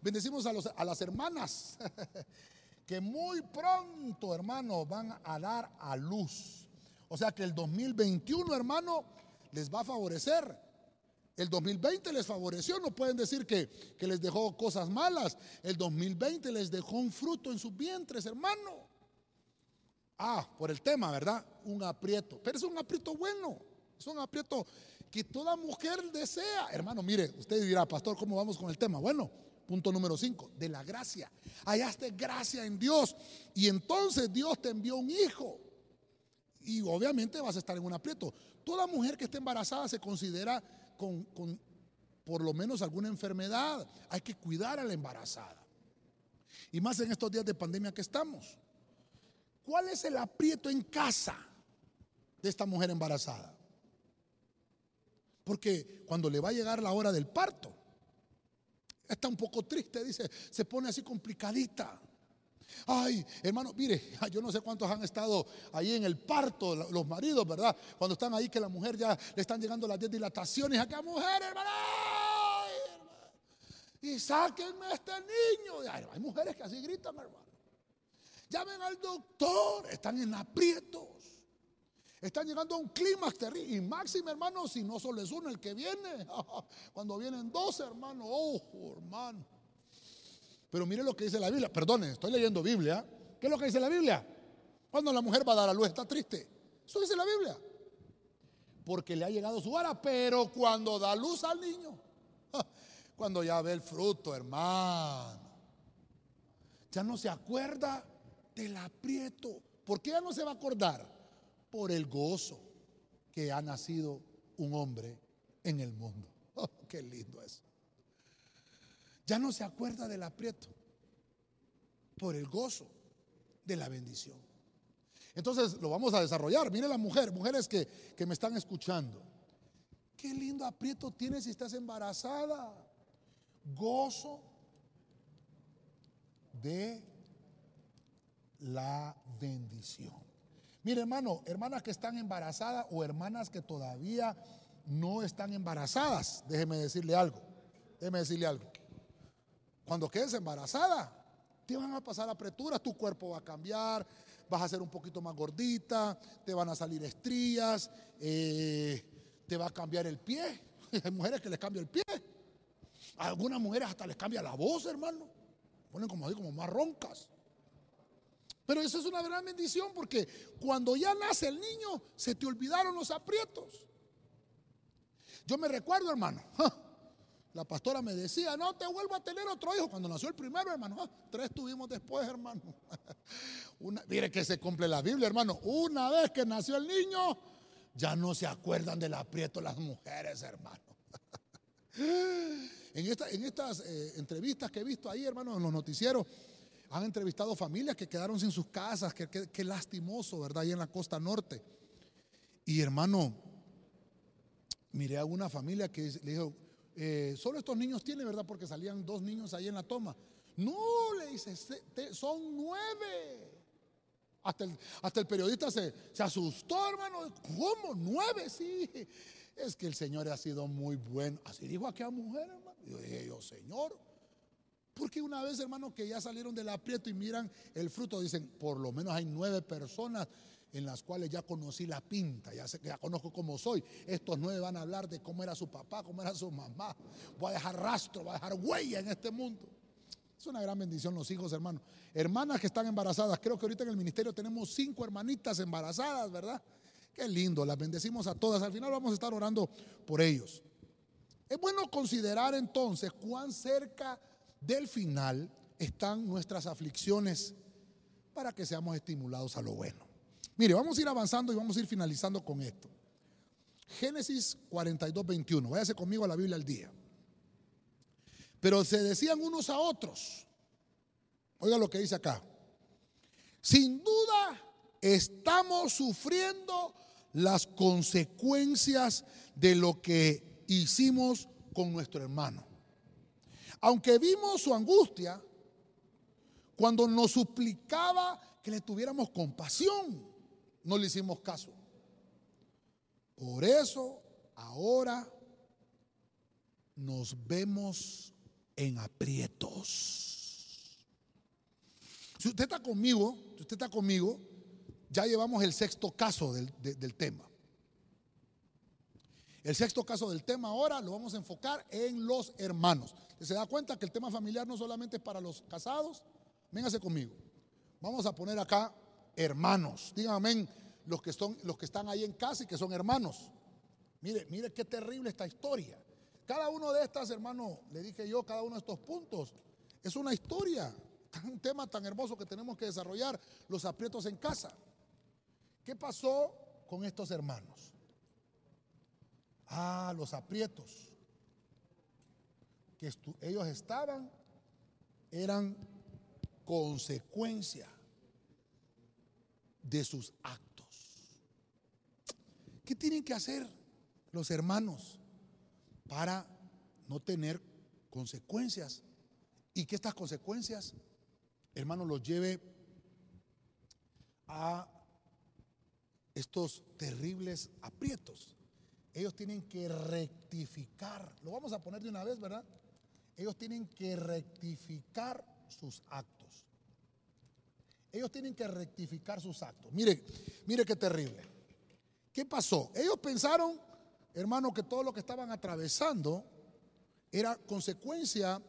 bendecimos a, a las hermanas [LAUGHS] que muy pronto, hermano, van a dar a luz. O sea que el 2021, hermano, les va a favorecer el 2020 les favoreció, no pueden decir que, les dejó cosas malas. El 2020 les dejó un fruto en sus vientres, hermano. Ah, por el tema, ¿verdad? Un aprieto. Pero es un aprieto bueno. Es un aprieto que toda mujer desea. Hermano, mire, usted dirá, pastor, ¿cómo vamos con el tema? Bueno, punto número 5, de la gracia. Hallaste gracia en Dios. Y entonces Dios te envió un hijo. Y obviamente vas a estar en un aprieto. Toda mujer que esté embarazada se considera con, por lo menos alguna enfermedad. Hay que cuidar a la embarazada. Y más en estos días de pandemia que estamos. ¿Cuál es el aprieto en casa de esta mujer embarazada? Porque cuando le va a llegar la hora del parto, está un poco triste, dice, se pone así complicadita. Ay, hermano, mire, [LAUGHS] yo no sé cuántos han estado ahí en el parto, los maridos, ¿verdad? Cuando están ahí que la mujer ya le están llegando las 10 dilataciones. Acá, mujer, hermano, y sáquenme a este niño. hay mujeres que así gritan, hermano. Llamen al doctor, están en aprietos. Están llegando a un clímax terrible. Y máximo, hermano, si no solo es uno el que viene. [LAUGHS] Cuando vienen dos, hermano, ojo, hermano. Pero mire lo que dice la Biblia. Perdone, estoy leyendo Biblia. ¿Qué es lo que dice la Biblia? Cuando la mujer va a dar a luz está triste. Eso dice la Biblia. Porque le ha llegado su hora. Pero cuando da luz al niño, [LAUGHS] cuando ya ve el fruto, hermano, ya no se acuerda del aprieto. ¿Por qué ya no se va a acordar? Por el gozo que ha nacido un hombre en el mundo. [LAUGHS] qué lindo eso. Ya no se acuerda del aprieto por el gozo de la bendición. Entonces lo vamos a desarrollar. Mire la mujer, mujeres que, que me están escuchando. Qué lindo aprieto tienes si estás embarazada. Gozo de la bendición. Mire, hermano, hermanas que están embarazadas o hermanas que todavía no están embarazadas, déjeme decirle algo. Déjeme decirle algo. Cuando quedes embarazada, te van a pasar apreturas, tu cuerpo va a cambiar, vas a ser un poquito más gordita, te van a salir estrías, eh, te va a cambiar el pie. [LAUGHS] Hay mujeres que les cambia el pie. A algunas mujeres hasta les cambia la voz, hermano. Ponen como ahí, como más roncas. Pero eso es una gran bendición porque cuando ya nace el niño, se te olvidaron los aprietos. Yo me recuerdo, hermano. [LAUGHS] La pastora me decía, no te vuelvo a tener otro hijo. Cuando nació el primero, hermano, tres tuvimos después, hermano. [LAUGHS] mire que se cumple la Biblia, hermano. Una vez que nació el niño, ya no se acuerdan del aprieto las mujeres, hermano. [LAUGHS] En, en estas eh, entrevistas que he visto ahí, hermano, en los noticieros, han entrevistado familias que quedaron sin sus casas, que, lastimoso, ¿verdad? Ahí en la costa norte. Y hermano, miré a una familia que le dijo, eh, solo estos niños tienen, ¿verdad? Porque salían dos niños ahí en la toma. No, le dice, son nueve. Hasta el, hasta el periodista se, asustó, hermano. ¿Cómo? Nueve, sí. Es que el Señor ha sido muy bueno. Así dijo aquella mujer, hermano. yo dije, Señor. Porque una vez, hermano, que ya salieron del aprieto y miran el fruto, dicen, por lo menos hay nueve personas en las cuales ya conocí la pinta, ya sé ya conozco cómo soy. Estos nueve van a hablar de cómo era su papá, cómo era su mamá. Voy a dejar rastro, voy a dejar huella en este mundo. Es una gran bendición los hijos, hermanos. Hermanas que están embarazadas. Creo que ahorita en el ministerio tenemos cinco hermanitas embarazadas, ¿verdad? Qué lindo, las bendecimos a todas. Al final vamos a estar orando por ellos. Es bueno considerar entonces cuán cerca del final están nuestras aflicciones para que seamos estimulados a lo bueno. Mire, vamos a ir avanzando y vamos a ir finalizando con esto. Génesis 42, 21. Váyase conmigo a la Biblia al día. Pero se decían unos a otros. Oiga lo que dice acá. Sin duda estamos sufriendo las consecuencias de lo que hicimos con nuestro hermano. Aunque vimos su angustia, cuando nos suplicaba que le tuviéramos compasión no le hicimos caso. Por eso ahora nos vemos en aprietos. Si usted está conmigo, si usted está conmigo, ya llevamos el sexto caso del, del tema. El sexto caso del tema ahora lo vamos a enfocar en los hermanos. ¿Se da cuenta que el tema familiar no solamente es para los casados? Véngase conmigo. Vamos a poner acá hermanos. Díganme los que, son, los que están ahí en casa y que son hermanos. Mire, mire qué terrible esta historia. Cada uno de estas, hermanos, le dije yo, cada uno de estos puntos, es una historia, [LAUGHS] un tema tan hermoso que tenemos que desarrollar, los aprietos en casa. ¿Qué pasó con estos hermanos? Ah, los aprietos que ellos estaban eran consecuencia de sus actos. ¿Qué tienen que hacer los hermanos para no tener consecuencias? Y que estas consecuencias, hermanos, los lleve a estos terribles aprietos. Ellos tienen que rectificar, lo vamos a poner de una vez, ¿verdad? Ellos tienen que rectificar sus actos. Ellos tienen que rectificar sus actos. Mire, mire qué terrible. ¿Qué pasó? Ellos pensaron, hermano, que todo lo que estaban atravesando era consecuencia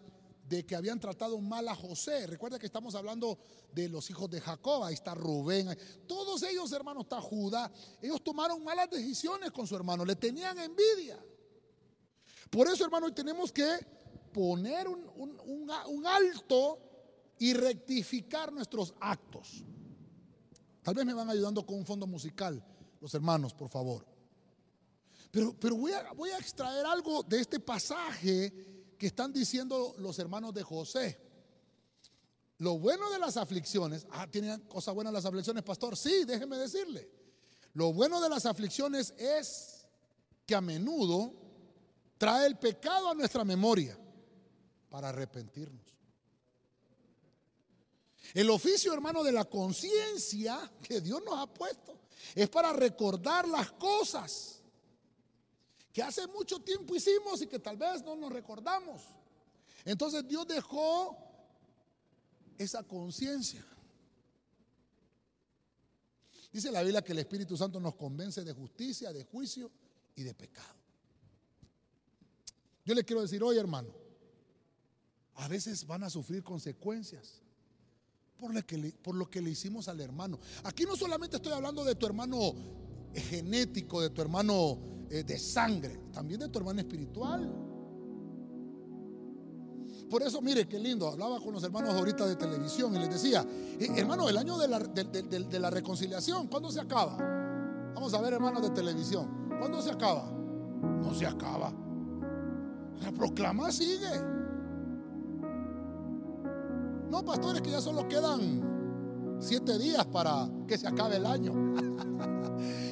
de que habían tratado mal a José. Recuerda que estamos hablando de los hijos de Jacob, ahí está Rubén, todos ellos, hermanos, está Judá. Ellos tomaron malas decisiones con su hermano, le tenían envidia. Por eso, hermano, tenemos que poner un, un alto y rectificar nuestros actos. Tal vez me van ayudando con un fondo musical, los hermanos, por favor. Pero, pero voy, a, voy a extraer algo de este pasaje que están diciendo los hermanos de José. Lo bueno de las aflicciones, ah, ¿tienen cosas buenas las aflicciones, pastor? Sí, déjeme decirle. Lo bueno de las aflicciones es que a menudo trae el pecado a nuestra memoria para arrepentirnos. El oficio, hermano, de la conciencia que Dios nos ha puesto es para recordar las cosas que hace mucho tiempo hicimos y que tal vez no nos recordamos. Entonces Dios dejó esa conciencia. Dice la Biblia que el Espíritu Santo nos convence de justicia, de juicio y de pecado. Yo le quiero decir hoy, hermano, a veces van a sufrir consecuencias por lo, que le, por lo que le hicimos al hermano. Aquí no solamente estoy hablando de tu hermano genético, de tu hermano eh, de sangre, también de tu hermano espiritual. Por eso, mire, qué lindo, hablaba con los hermanos ahorita de televisión y les decía, eh, hermano, el año de la, de, la reconciliación, ¿cuándo se acaba? Vamos a ver, hermanos de televisión, ¿cuándo se acaba? No se acaba. La proclama sigue. No, pastores, que ya solo quedan siete días para que se acabe el año. [LAUGHS]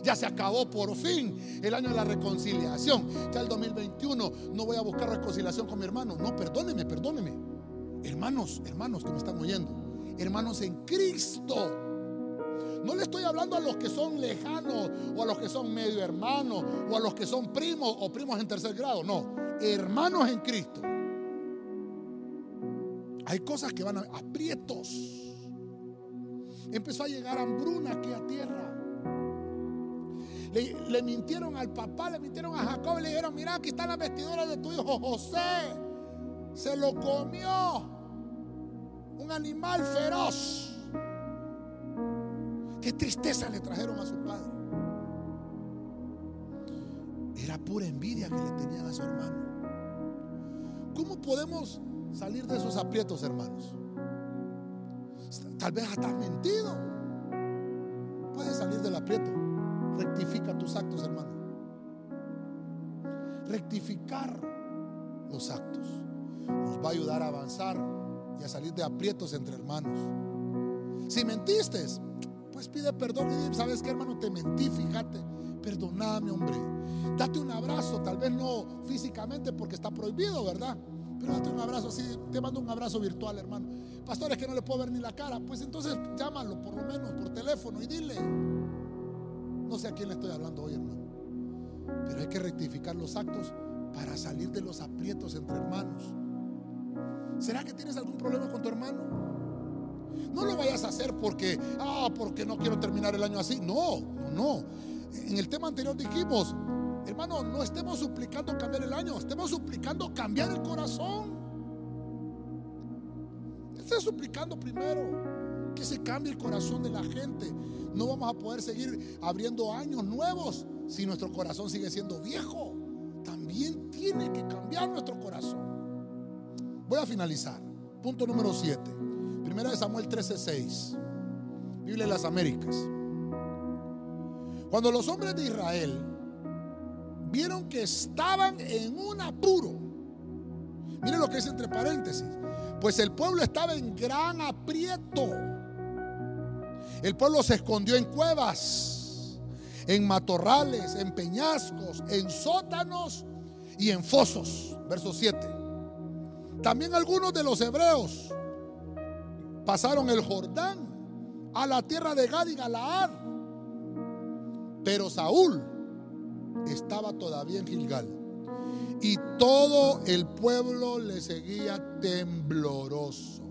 ya se acabó por fin el año de la reconciliación. Ya el 2021 no voy a buscar reconciliación con mi hermano. No, perdóneme, perdóneme. Hermanos, hermanos que me están oyendo. Hermanos en Cristo. No le estoy hablando a los que son lejanos o a los que son medio hermanos o a los que son primos o primos en tercer grado. No, hermanos en Cristo. Hay cosas que van a aprietos. Empezó a llegar hambruna aquí a tierra. Le, mintieron al papá, le mintieron a Jacob, le dijeron, mira, aquí están las vestiduras de tu hijo José. Se lo comió un animal feroz. Qué tristeza le trajeron a su padre. Era pura envidia que le tenían a su hermano. ¿Cómo podemos salir de esos aprietos, hermanos? Tal vez hasta mentido. Rectificar los actos nos va a ayudar a avanzar y a salir de aprietos entre hermanos. Si mentiste, pues pide perdón y ¿sabes qué, hermano? Te mentí, fíjate. Perdóname, hombre. Date un abrazo, tal vez no físicamente porque está prohibido, ¿verdad? Pero date un abrazo así, te mando un abrazo virtual, hermano. Pastores que no le puedo ver ni la cara, pues entonces llámalo por lo menos por teléfono y dile. No sé a quién le estoy hablando hoy, hermano. Pero hay que rectificar los actos para salir de los aprietos entre hermanos. ¿Será que tienes algún problema con tu hermano? No lo vayas a hacer porque, ah, porque no quiero terminar el año así. No, no, no. En el tema anterior dijimos, hermano, no estemos suplicando cambiar el año, estemos suplicando cambiar el corazón. Estás suplicando primero que se cambie el corazón de la gente. No vamos a poder seguir abriendo años nuevos si nuestro corazón sigue siendo viejo. También tiene que cambiar nuestro corazón. Voy a finalizar. Punto número 7. Primera de Samuel 13:6. Biblia de las Américas. Cuando los hombres de Israel vieron que estaban en un apuro. Miren lo que es entre paréntesis. Pues el pueblo estaba en gran aprieto el pueblo se escondió en cuevas, en matorrales, en peñascos, en sótanos y en fosos. Verso 7. También algunos de los hebreos pasaron el Jordán a la tierra de Gad y Galaad. Pero Saúl estaba todavía en Gilgal. Y todo el pueblo le seguía tembloroso.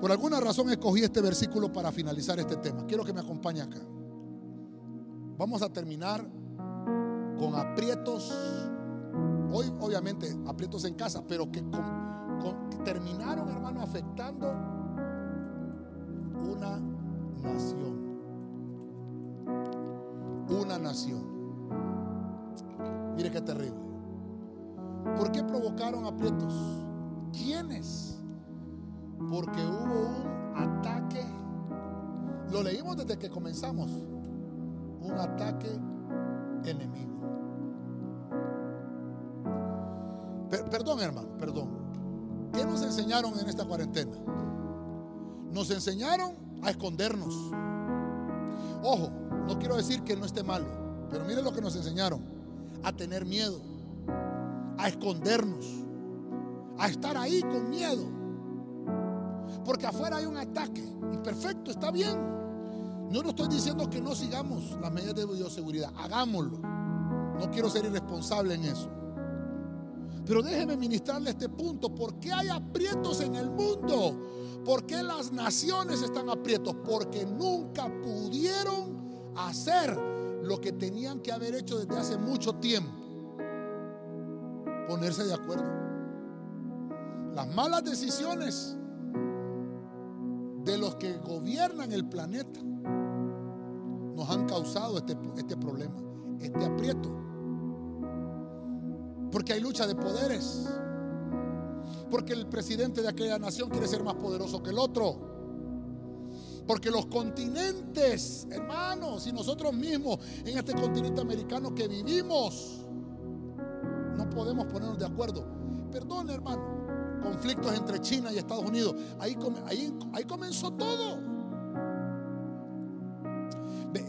Por alguna razón escogí este versículo para finalizar este tema. Quiero que me acompañe acá. Vamos a terminar con aprietos. Hoy obviamente aprietos en casa, pero que, terminaron, hermano, afectando una nación. Una nación. Mire qué terrible. ¿Por qué provocaron aprietos? ¿Quiénes? Porque hubo un ataque. Lo leímos desde que comenzamos. Un ataque enemigo. Perdón, hermano, perdón. ¿Qué nos enseñaron en esta cuarentena? Nos enseñaron a escondernos. Ojo, no quiero decir que no esté malo, pero mire lo que nos enseñaron. A tener miedo, a escondernos, a estar ahí con miedo. Porque afuera hay un ataque. Y perfecto, está bien. Yo no estoy diciendo que no sigamos las medidas de bioseguridad. Hagámoslo. No quiero ser irresponsable en eso. Pero déjeme ministrarle este punto. ¿Por qué hay aprietos en el mundo? ¿Por qué las naciones están aprietos? Porque nunca pudieron hacer lo que tenían que haber hecho desde hace mucho tiempo. Ponerse de acuerdo. Las malas decisiones de los que gobiernan el planeta nos han causado este, este problema, este aprieto. Porque hay lucha de poderes. Porque el presidente de aquella nación quiere ser más poderoso que el otro. Porque los continentes, hermanos, y nosotros mismos en este continente americano que vivimos, no podemos ponernos de acuerdo. Perdón, hermano, conflictos entre China y Estados Unidos. Ahí, ahí, ahí comenzó todo.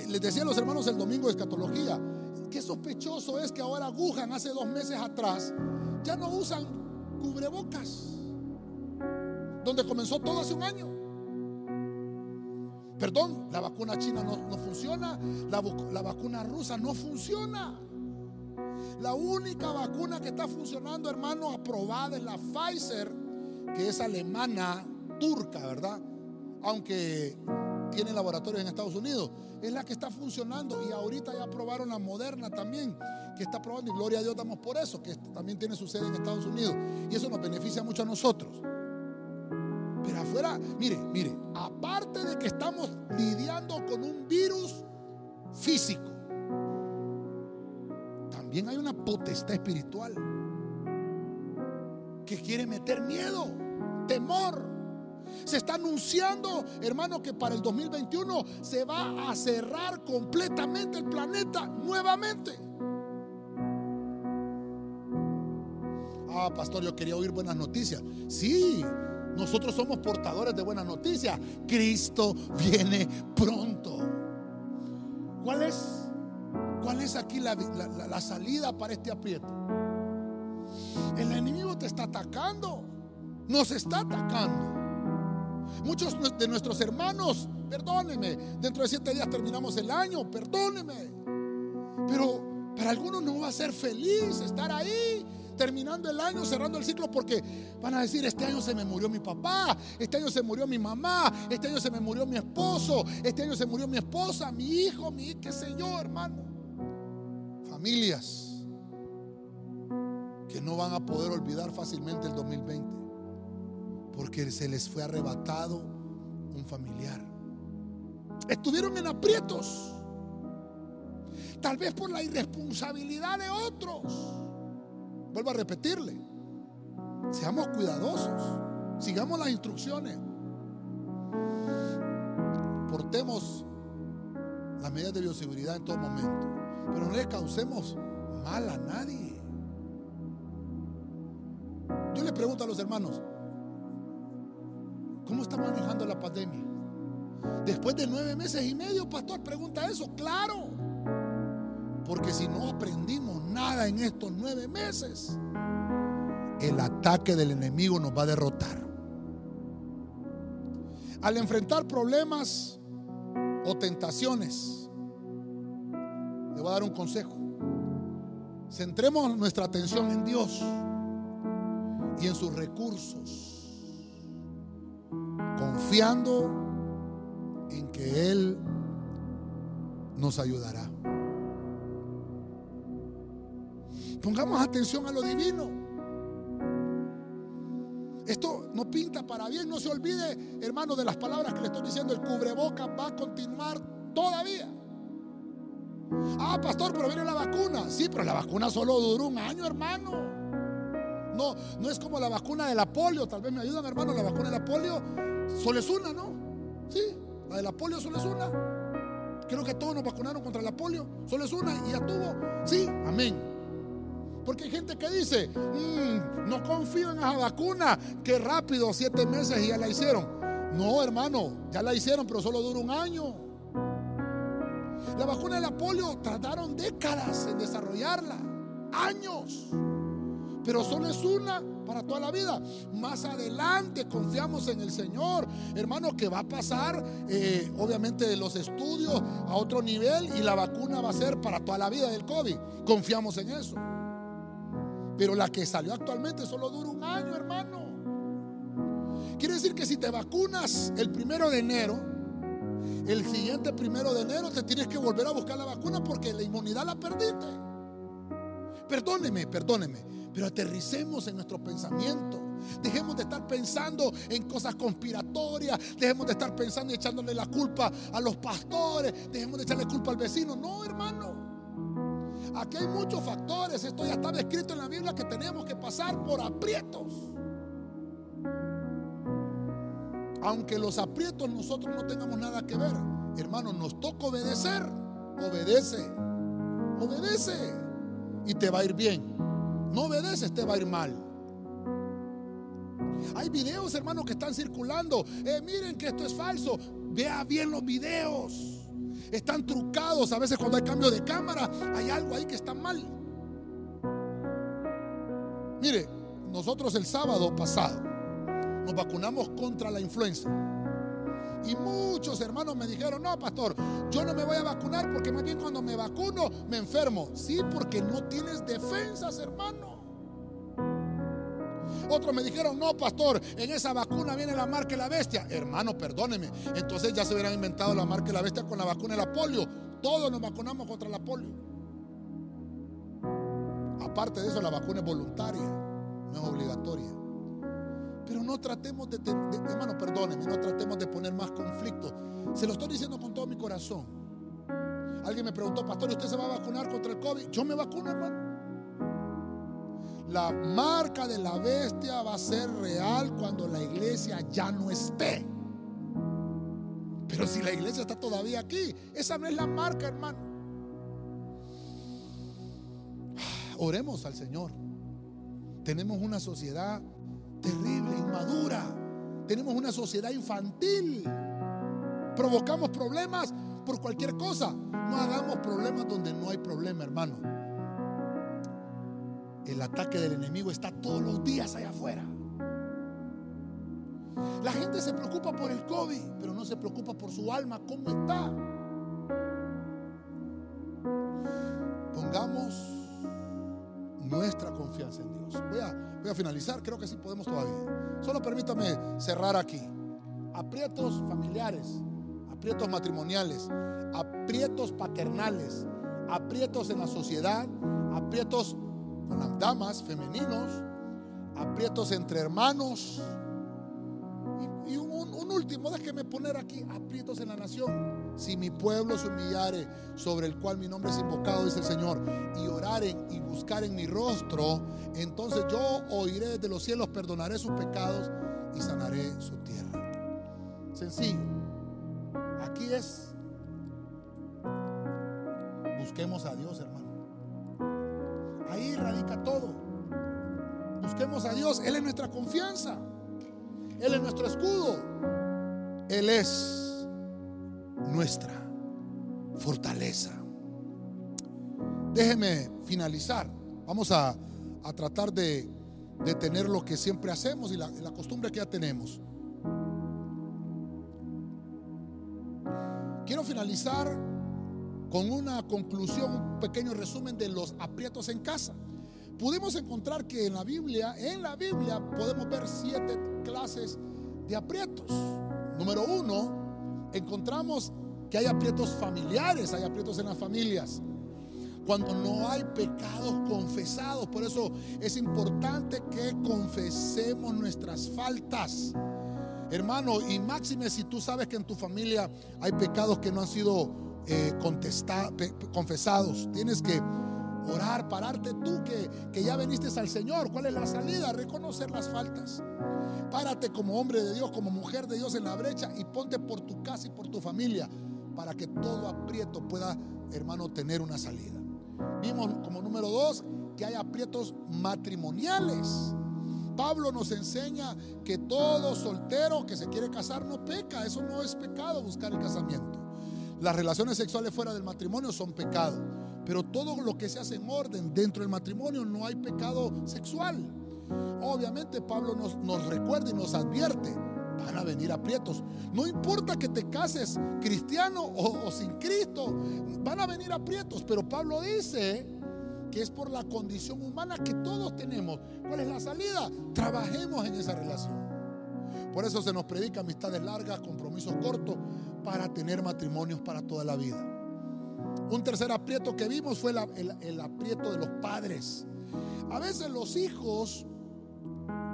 Les decía a los hermanos el domingo de escatología, qué sospechoso es que ahora Wuhan hace dos meses atrás ya no usan cubrebocas. Donde comenzó todo hace un año. Perdón, la vacuna china no, funciona, la, la vacuna rusa no funciona. La única vacuna que está funcionando, hermano, aprobada es la Pfizer, que es alemana, turca, ¿verdad? Aunque tiene laboratorios en Estados Unidos es la que está funcionando y ahorita ya aprobaron la moderna también, que está probando y gloria a Dios damos por eso, que también tiene su sede en Estados Unidos y eso nos beneficia mucho a nosotros. Pero afuera, mire, mire, aparte de que estamos lidiando con un virus físico, también hay una potestad espiritual que quiere meter miedo, temor. Se está anunciando, hermano, que para el 2021 se va a cerrar completamente el planeta nuevamente. Ah, pastor, yo quería oír buenas noticias. Sí, nosotros somos portadores de buenas noticias. Cristo viene pronto. ¿Cuál es, cuál es aquí la, la salida para este aprieto? El enemigo te está atacando. Nos está atacando. Muchos de nuestros hermanos, perdónenme, dentro de siete días terminamos el año, perdónenme. Pero para algunos no va a ser feliz estar ahí terminando el año, cerrando el ciclo, porque van a decir, este año se me murió mi papá, este año se murió mi mamá, este año se me murió mi esposo, este año se murió mi esposa, mi hijo, mi qué sé yo, hermano. Familias que no van a poder olvidar fácilmente el 2020 porque se les fue arrebatado un familiar. Estuvieron en aprietos, tal vez por la irresponsabilidad de otros. Vuelvo a repetirle, seamos cuidadosos, sigamos las instrucciones, portemos las medidas de bioseguridad en todo momento, pero no le causemos mal a nadie. Yo le pregunto a los hermanos, ¿Cómo está manejando la pandemia? Después de nueve meses y medio, pastor, pregunta eso. Claro. Porque si no aprendimos nada en estos nueve meses, el ataque del enemigo nos va a derrotar. Al enfrentar problemas o tentaciones, le voy a dar un consejo. Centremos nuestra atención en Dios y en sus recursos confiando en que Él nos ayudará. Pongamos atención a lo divino. Esto no pinta para bien, no se olvide, hermano, de las palabras que le estoy diciendo. El cubreboca va a continuar todavía. Ah, pastor, pero viene la vacuna. Sí, pero la vacuna solo duró un año, hermano. No, no es como la vacuna de la polio. Tal vez me ayudan, hermano. La vacuna de la polio Solo es una, ¿no? Sí, la de la polio solo es una. Creo que todos nos vacunaron contra la polio. Solo es una y ya tuvo. Sí, amén. Porque hay gente que dice, mm, no confío en esa vacuna, que rápido, siete meses y ya la hicieron. No, hermano, ya la hicieron, pero solo dura un año. La vacuna de la polio tardaron décadas en desarrollarla, años. Pero solo es una para toda la vida. Más adelante confiamos en el Señor, hermano, que va a pasar, eh, obviamente, los estudios a otro nivel y la vacuna va a ser para toda la vida del COVID. Confiamos en eso. Pero la que salió actualmente solo dura un año, hermano. Quiere decir que si te vacunas el primero de enero, el siguiente primero de enero te tienes que volver a buscar la vacuna porque la inmunidad la perdiste. Perdóneme, perdóneme. Pero aterricemos en nuestro pensamiento. Dejemos de estar pensando en cosas conspiratorias. Dejemos de estar pensando y echándole la culpa a los pastores. Dejemos de echarle culpa al vecino. No, hermano. Aquí hay muchos factores. Esto ya está descrito en la Biblia que tenemos que pasar por aprietos. Aunque los aprietos nosotros no tengamos nada que ver. Hermano, nos toca obedecer. Obedece. Obedece. Y te va a ir bien no obedeces, te va a ir mal. Hay videos, hermanos, que están circulando. Eh, miren que esto es falso. Vea bien los videos. Están trucados. A veces cuando hay cambio de cámara, hay algo ahí que está mal. Mire, nosotros el sábado pasado nos vacunamos contra la influenza. Y muchos hermanos me dijeron, no, pastor, yo no me voy a vacunar porque más bien cuando me vacuno me enfermo. Sí, porque no tienes defensas, hermano. Otros me dijeron, no, pastor, en esa vacuna viene la marca de la bestia. Hermano, perdóneme. Entonces ya se hubieran inventado la marca de la bestia con la vacuna de la polio. Todos nos vacunamos contra la polio. Aparte de eso, la vacuna es voluntaria, no es obligatoria. Pero no tratemos de, hermano, perdóneme, no tratemos de poner más conflicto. Se lo estoy diciendo con todo mi corazón. Alguien me preguntó, pastor, ¿usted se va a vacunar contra el COVID? Yo me vacuno, hermano. La marca de la bestia va a ser real cuando la iglesia ya no esté. Pero si la iglesia está todavía aquí, esa no es la marca, hermano. Oremos al Señor. Tenemos una sociedad terrible, inmadura. Tenemos una sociedad infantil. Provocamos problemas por cualquier cosa. No hagamos problemas donde no hay problema, hermano. El ataque del enemigo está todos los días allá afuera. La gente se preocupa por el COVID, pero no se preocupa por su alma, cómo está. Pongamos nuestra confianza en Dios. Voy a, finalizar, creo que sí podemos todavía. Solo permítame cerrar aquí. Aprietos familiares, aprietos matrimoniales, aprietos paternales, aprietos en la sociedad, aprietos con las damas femeninos, aprietos entre hermanos. Y, un, un último, déjeme poner aquí, aprietos en la nación. Si mi pueblo se humillare, sobre el cual mi nombre es invocado, dice el Señor, y oraren y buscaren mi rostro, entonces yo oiré desde los cielos, perdonaré sus pecados y sanaré su tierra. Sencillo. Aquí es. Busquemos a Dios, hermano. Ahí radica todo. Busquemos a Dios. Él es nuestra confianza. Él es nuestro escudo. Él es nuestra fortaleza. Déjeme finalizar. Vamos a, tratar de, de, tener lo que siempre hacemos y la, la costumbre que ya tenemos. Quiero finalizar con una conclusión, un pequeño resumen de los aprietos en casa. Pudimos encontrar que en la Biblia, en la Biblia podemos ver siete clases de aprietos. Número uno, encontramos que hay aprietos familiares, hay aprietos en las familias. Cuando no hay pecados confesados, por eso es importante que confesemos nuestras faltas. Hermano, y máxime si tú sabes que en tu familia hay pecados que no han sido eh, confesados, tienes que orar, pararte tú que, que ya viniste al Señor. ¿Cuál es la salida? Reconocer las faltas. Párate como hombre de Dios, como mujer de Dios en la brecha y ponte por tu casa y por tu familia para que todo aprieto pueda, hermano, tener una salida. Vimos como número dos que hay aprietos matrimoniales. Pablo nos enseña que todo soltero que se quiere casar no peca. Eso no es pecado buscar el casamiento. Las relaciones sexuales fuera del matrimonio son pecado. Pero todo lo que se hace en orden dentro del matrimonio no hay pecado sexual. Obviamente Pablo nos, nos recuerda y nos advierte. Van a venir aprietos. No importa que te cases cristiano o, o sin Cristo, van a venir aprietos. Pero Pablo dice que es por la condición humana que todos tenemos. ¿Cuál es la salida? Trabajemos en esa relación. Por eso se nos predica amistades largas, compromisos cortos, para tener matrimonios para toda la vida. Un tercer aprieto que vimos fue el, aprieto de los padres. A veces los hijos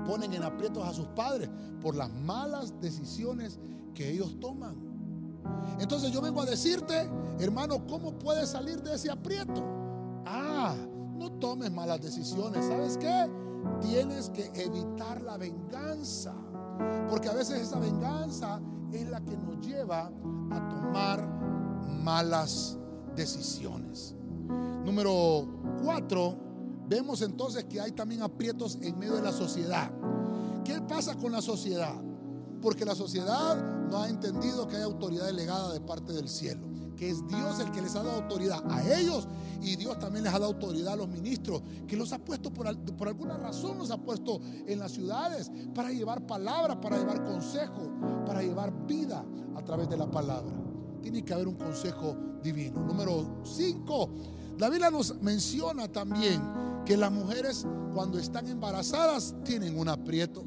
ponen en aprietos a sus padres por las malas decisiones que ellos toman. Entonces yo vengo a decirte, hermano, ¿cómo puedes salir de ese aprieto? Ah, no tomes malas decisiones. ¿Sabes qué? Tienes que evitar la venganza. Porque a veces esa venganza es la que nos lleva a tomar malas decisiones. Número cuatro, vemos entonces que hay también aprietos en medio de la sociedad. ¿Qué pasa con la sociedad? Porque la sociedad no ha entendido que hay autoridad delegada de parte del cielo que es Dios el que les ha dado autoridad a ellos y Dios también les ha dado autoridad a los ministros, que los ha puesto por, por alguna razón, los ha puesto en las ciudades para llevar palabra, para llevar consejo, para llevar vida a través de la palabra. Tiene que haber un consejo divino. Número 5. La Biblia nos menciona también que las mujeres cuando están embarazadas tienen un aprieto,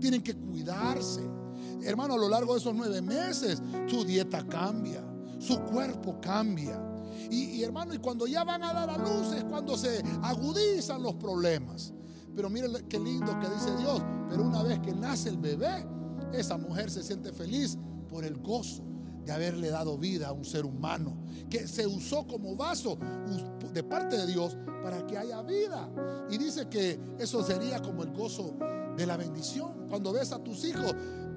tienen que cuidarse. Hermano, a lo largo de esos nueve meses, su dieta cambia su cuerpo cambia. Y, hermano, y cuando ya van a dar a luz es cuando se agudizan los problemas. Pero mire qué lindo que dice Dios. Pero una vez que nace el bebé, esa mujer se siente feliz por el gozo de haberle dado vida a un ser humano que se usó como vaso de parte de Dios para que haya vida. Y dice que eso sería como el gozo de la bendición. Cuando ves a tus hijos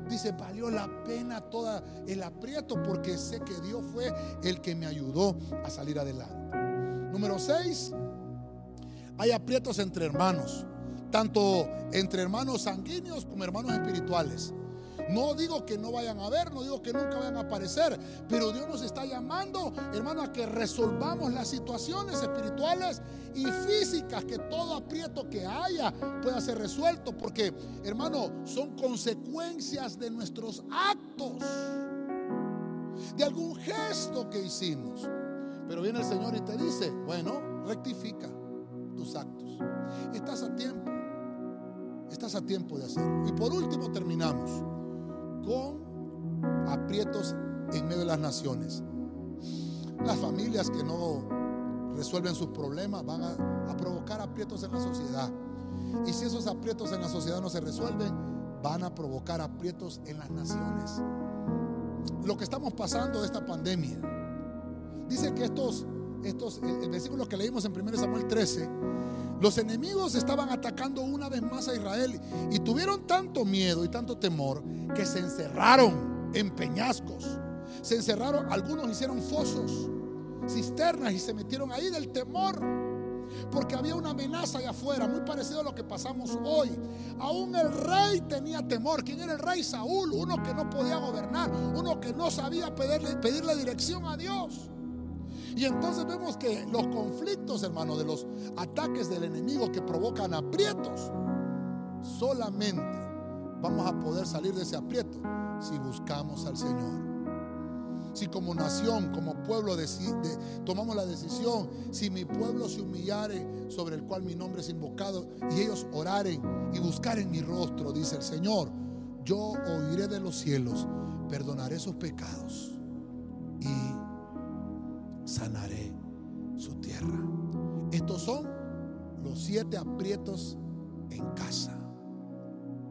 Dice, valió la pena todo el aprieto porque sé que Dios fue el que me ayudó a salir adelante. Número 6, hay aprietos entre hermanos, tanto entre hermanos sanguíneos como hermanos espirituales. No digo que no vayan a ver, no digo que nunca vayan a aparecer, pero Dios nos está llamando, hermano, a que resolvamos las situaciones espirituales y físicas, que todo aprieto que haya pueda ser resuelto, porque, hermano, son consecuencias de nuestros actos, de algún gesto que hicimos. Pero viene el Señor y te dice, bueno, rectifica tus actos. Estás a tiempo. Estás a tiempo de hacerlo. Y por último terminamos con aprietos en medio de las naciones. Las familias que no resuelven sus problemas van a, provocar aprietos en la sociedad. Y si esos aprietos en la sociedad no se resuelven, van a provocar aprietos en las naciones. Lo que estamos pasando de esta pandemia. Dice que estos, estos el, versículo que leímos en 1 Samuel 13 los enemigos estaban atacando una vez más a Israel y tuvieron tanto miedo y tanto temor que se encerraron en peñascos. Se encerraron, algunos hicieron fosos, cisternas y se metieron ahí del temor. Porque había una amenaza allá afuera, muy parecido a lo que pasamos hoy. Aún el rey tenía temor. ¿Quién era el rey? Saúl, uno que no podía gobernar, uno que no sabía pedirle, pedirle dirección a Dios. Y entonces vemos que los conflictos, hermano, de los ataques del enemigo que provocan aprietos, solamente vamos a poder salir de ese aprieto si buscamos al Señor. Si como nación, como pueblo tomamos la decisión, si mi pueblo se humillare sobre el cual mi nombre es invocado y ellos oraren y buscaren mi rostro, dice el Señor, yo oiré de los cielos, perdonaré sus pecados y sanaré su tierra. Estos son los siete aprietos en casa.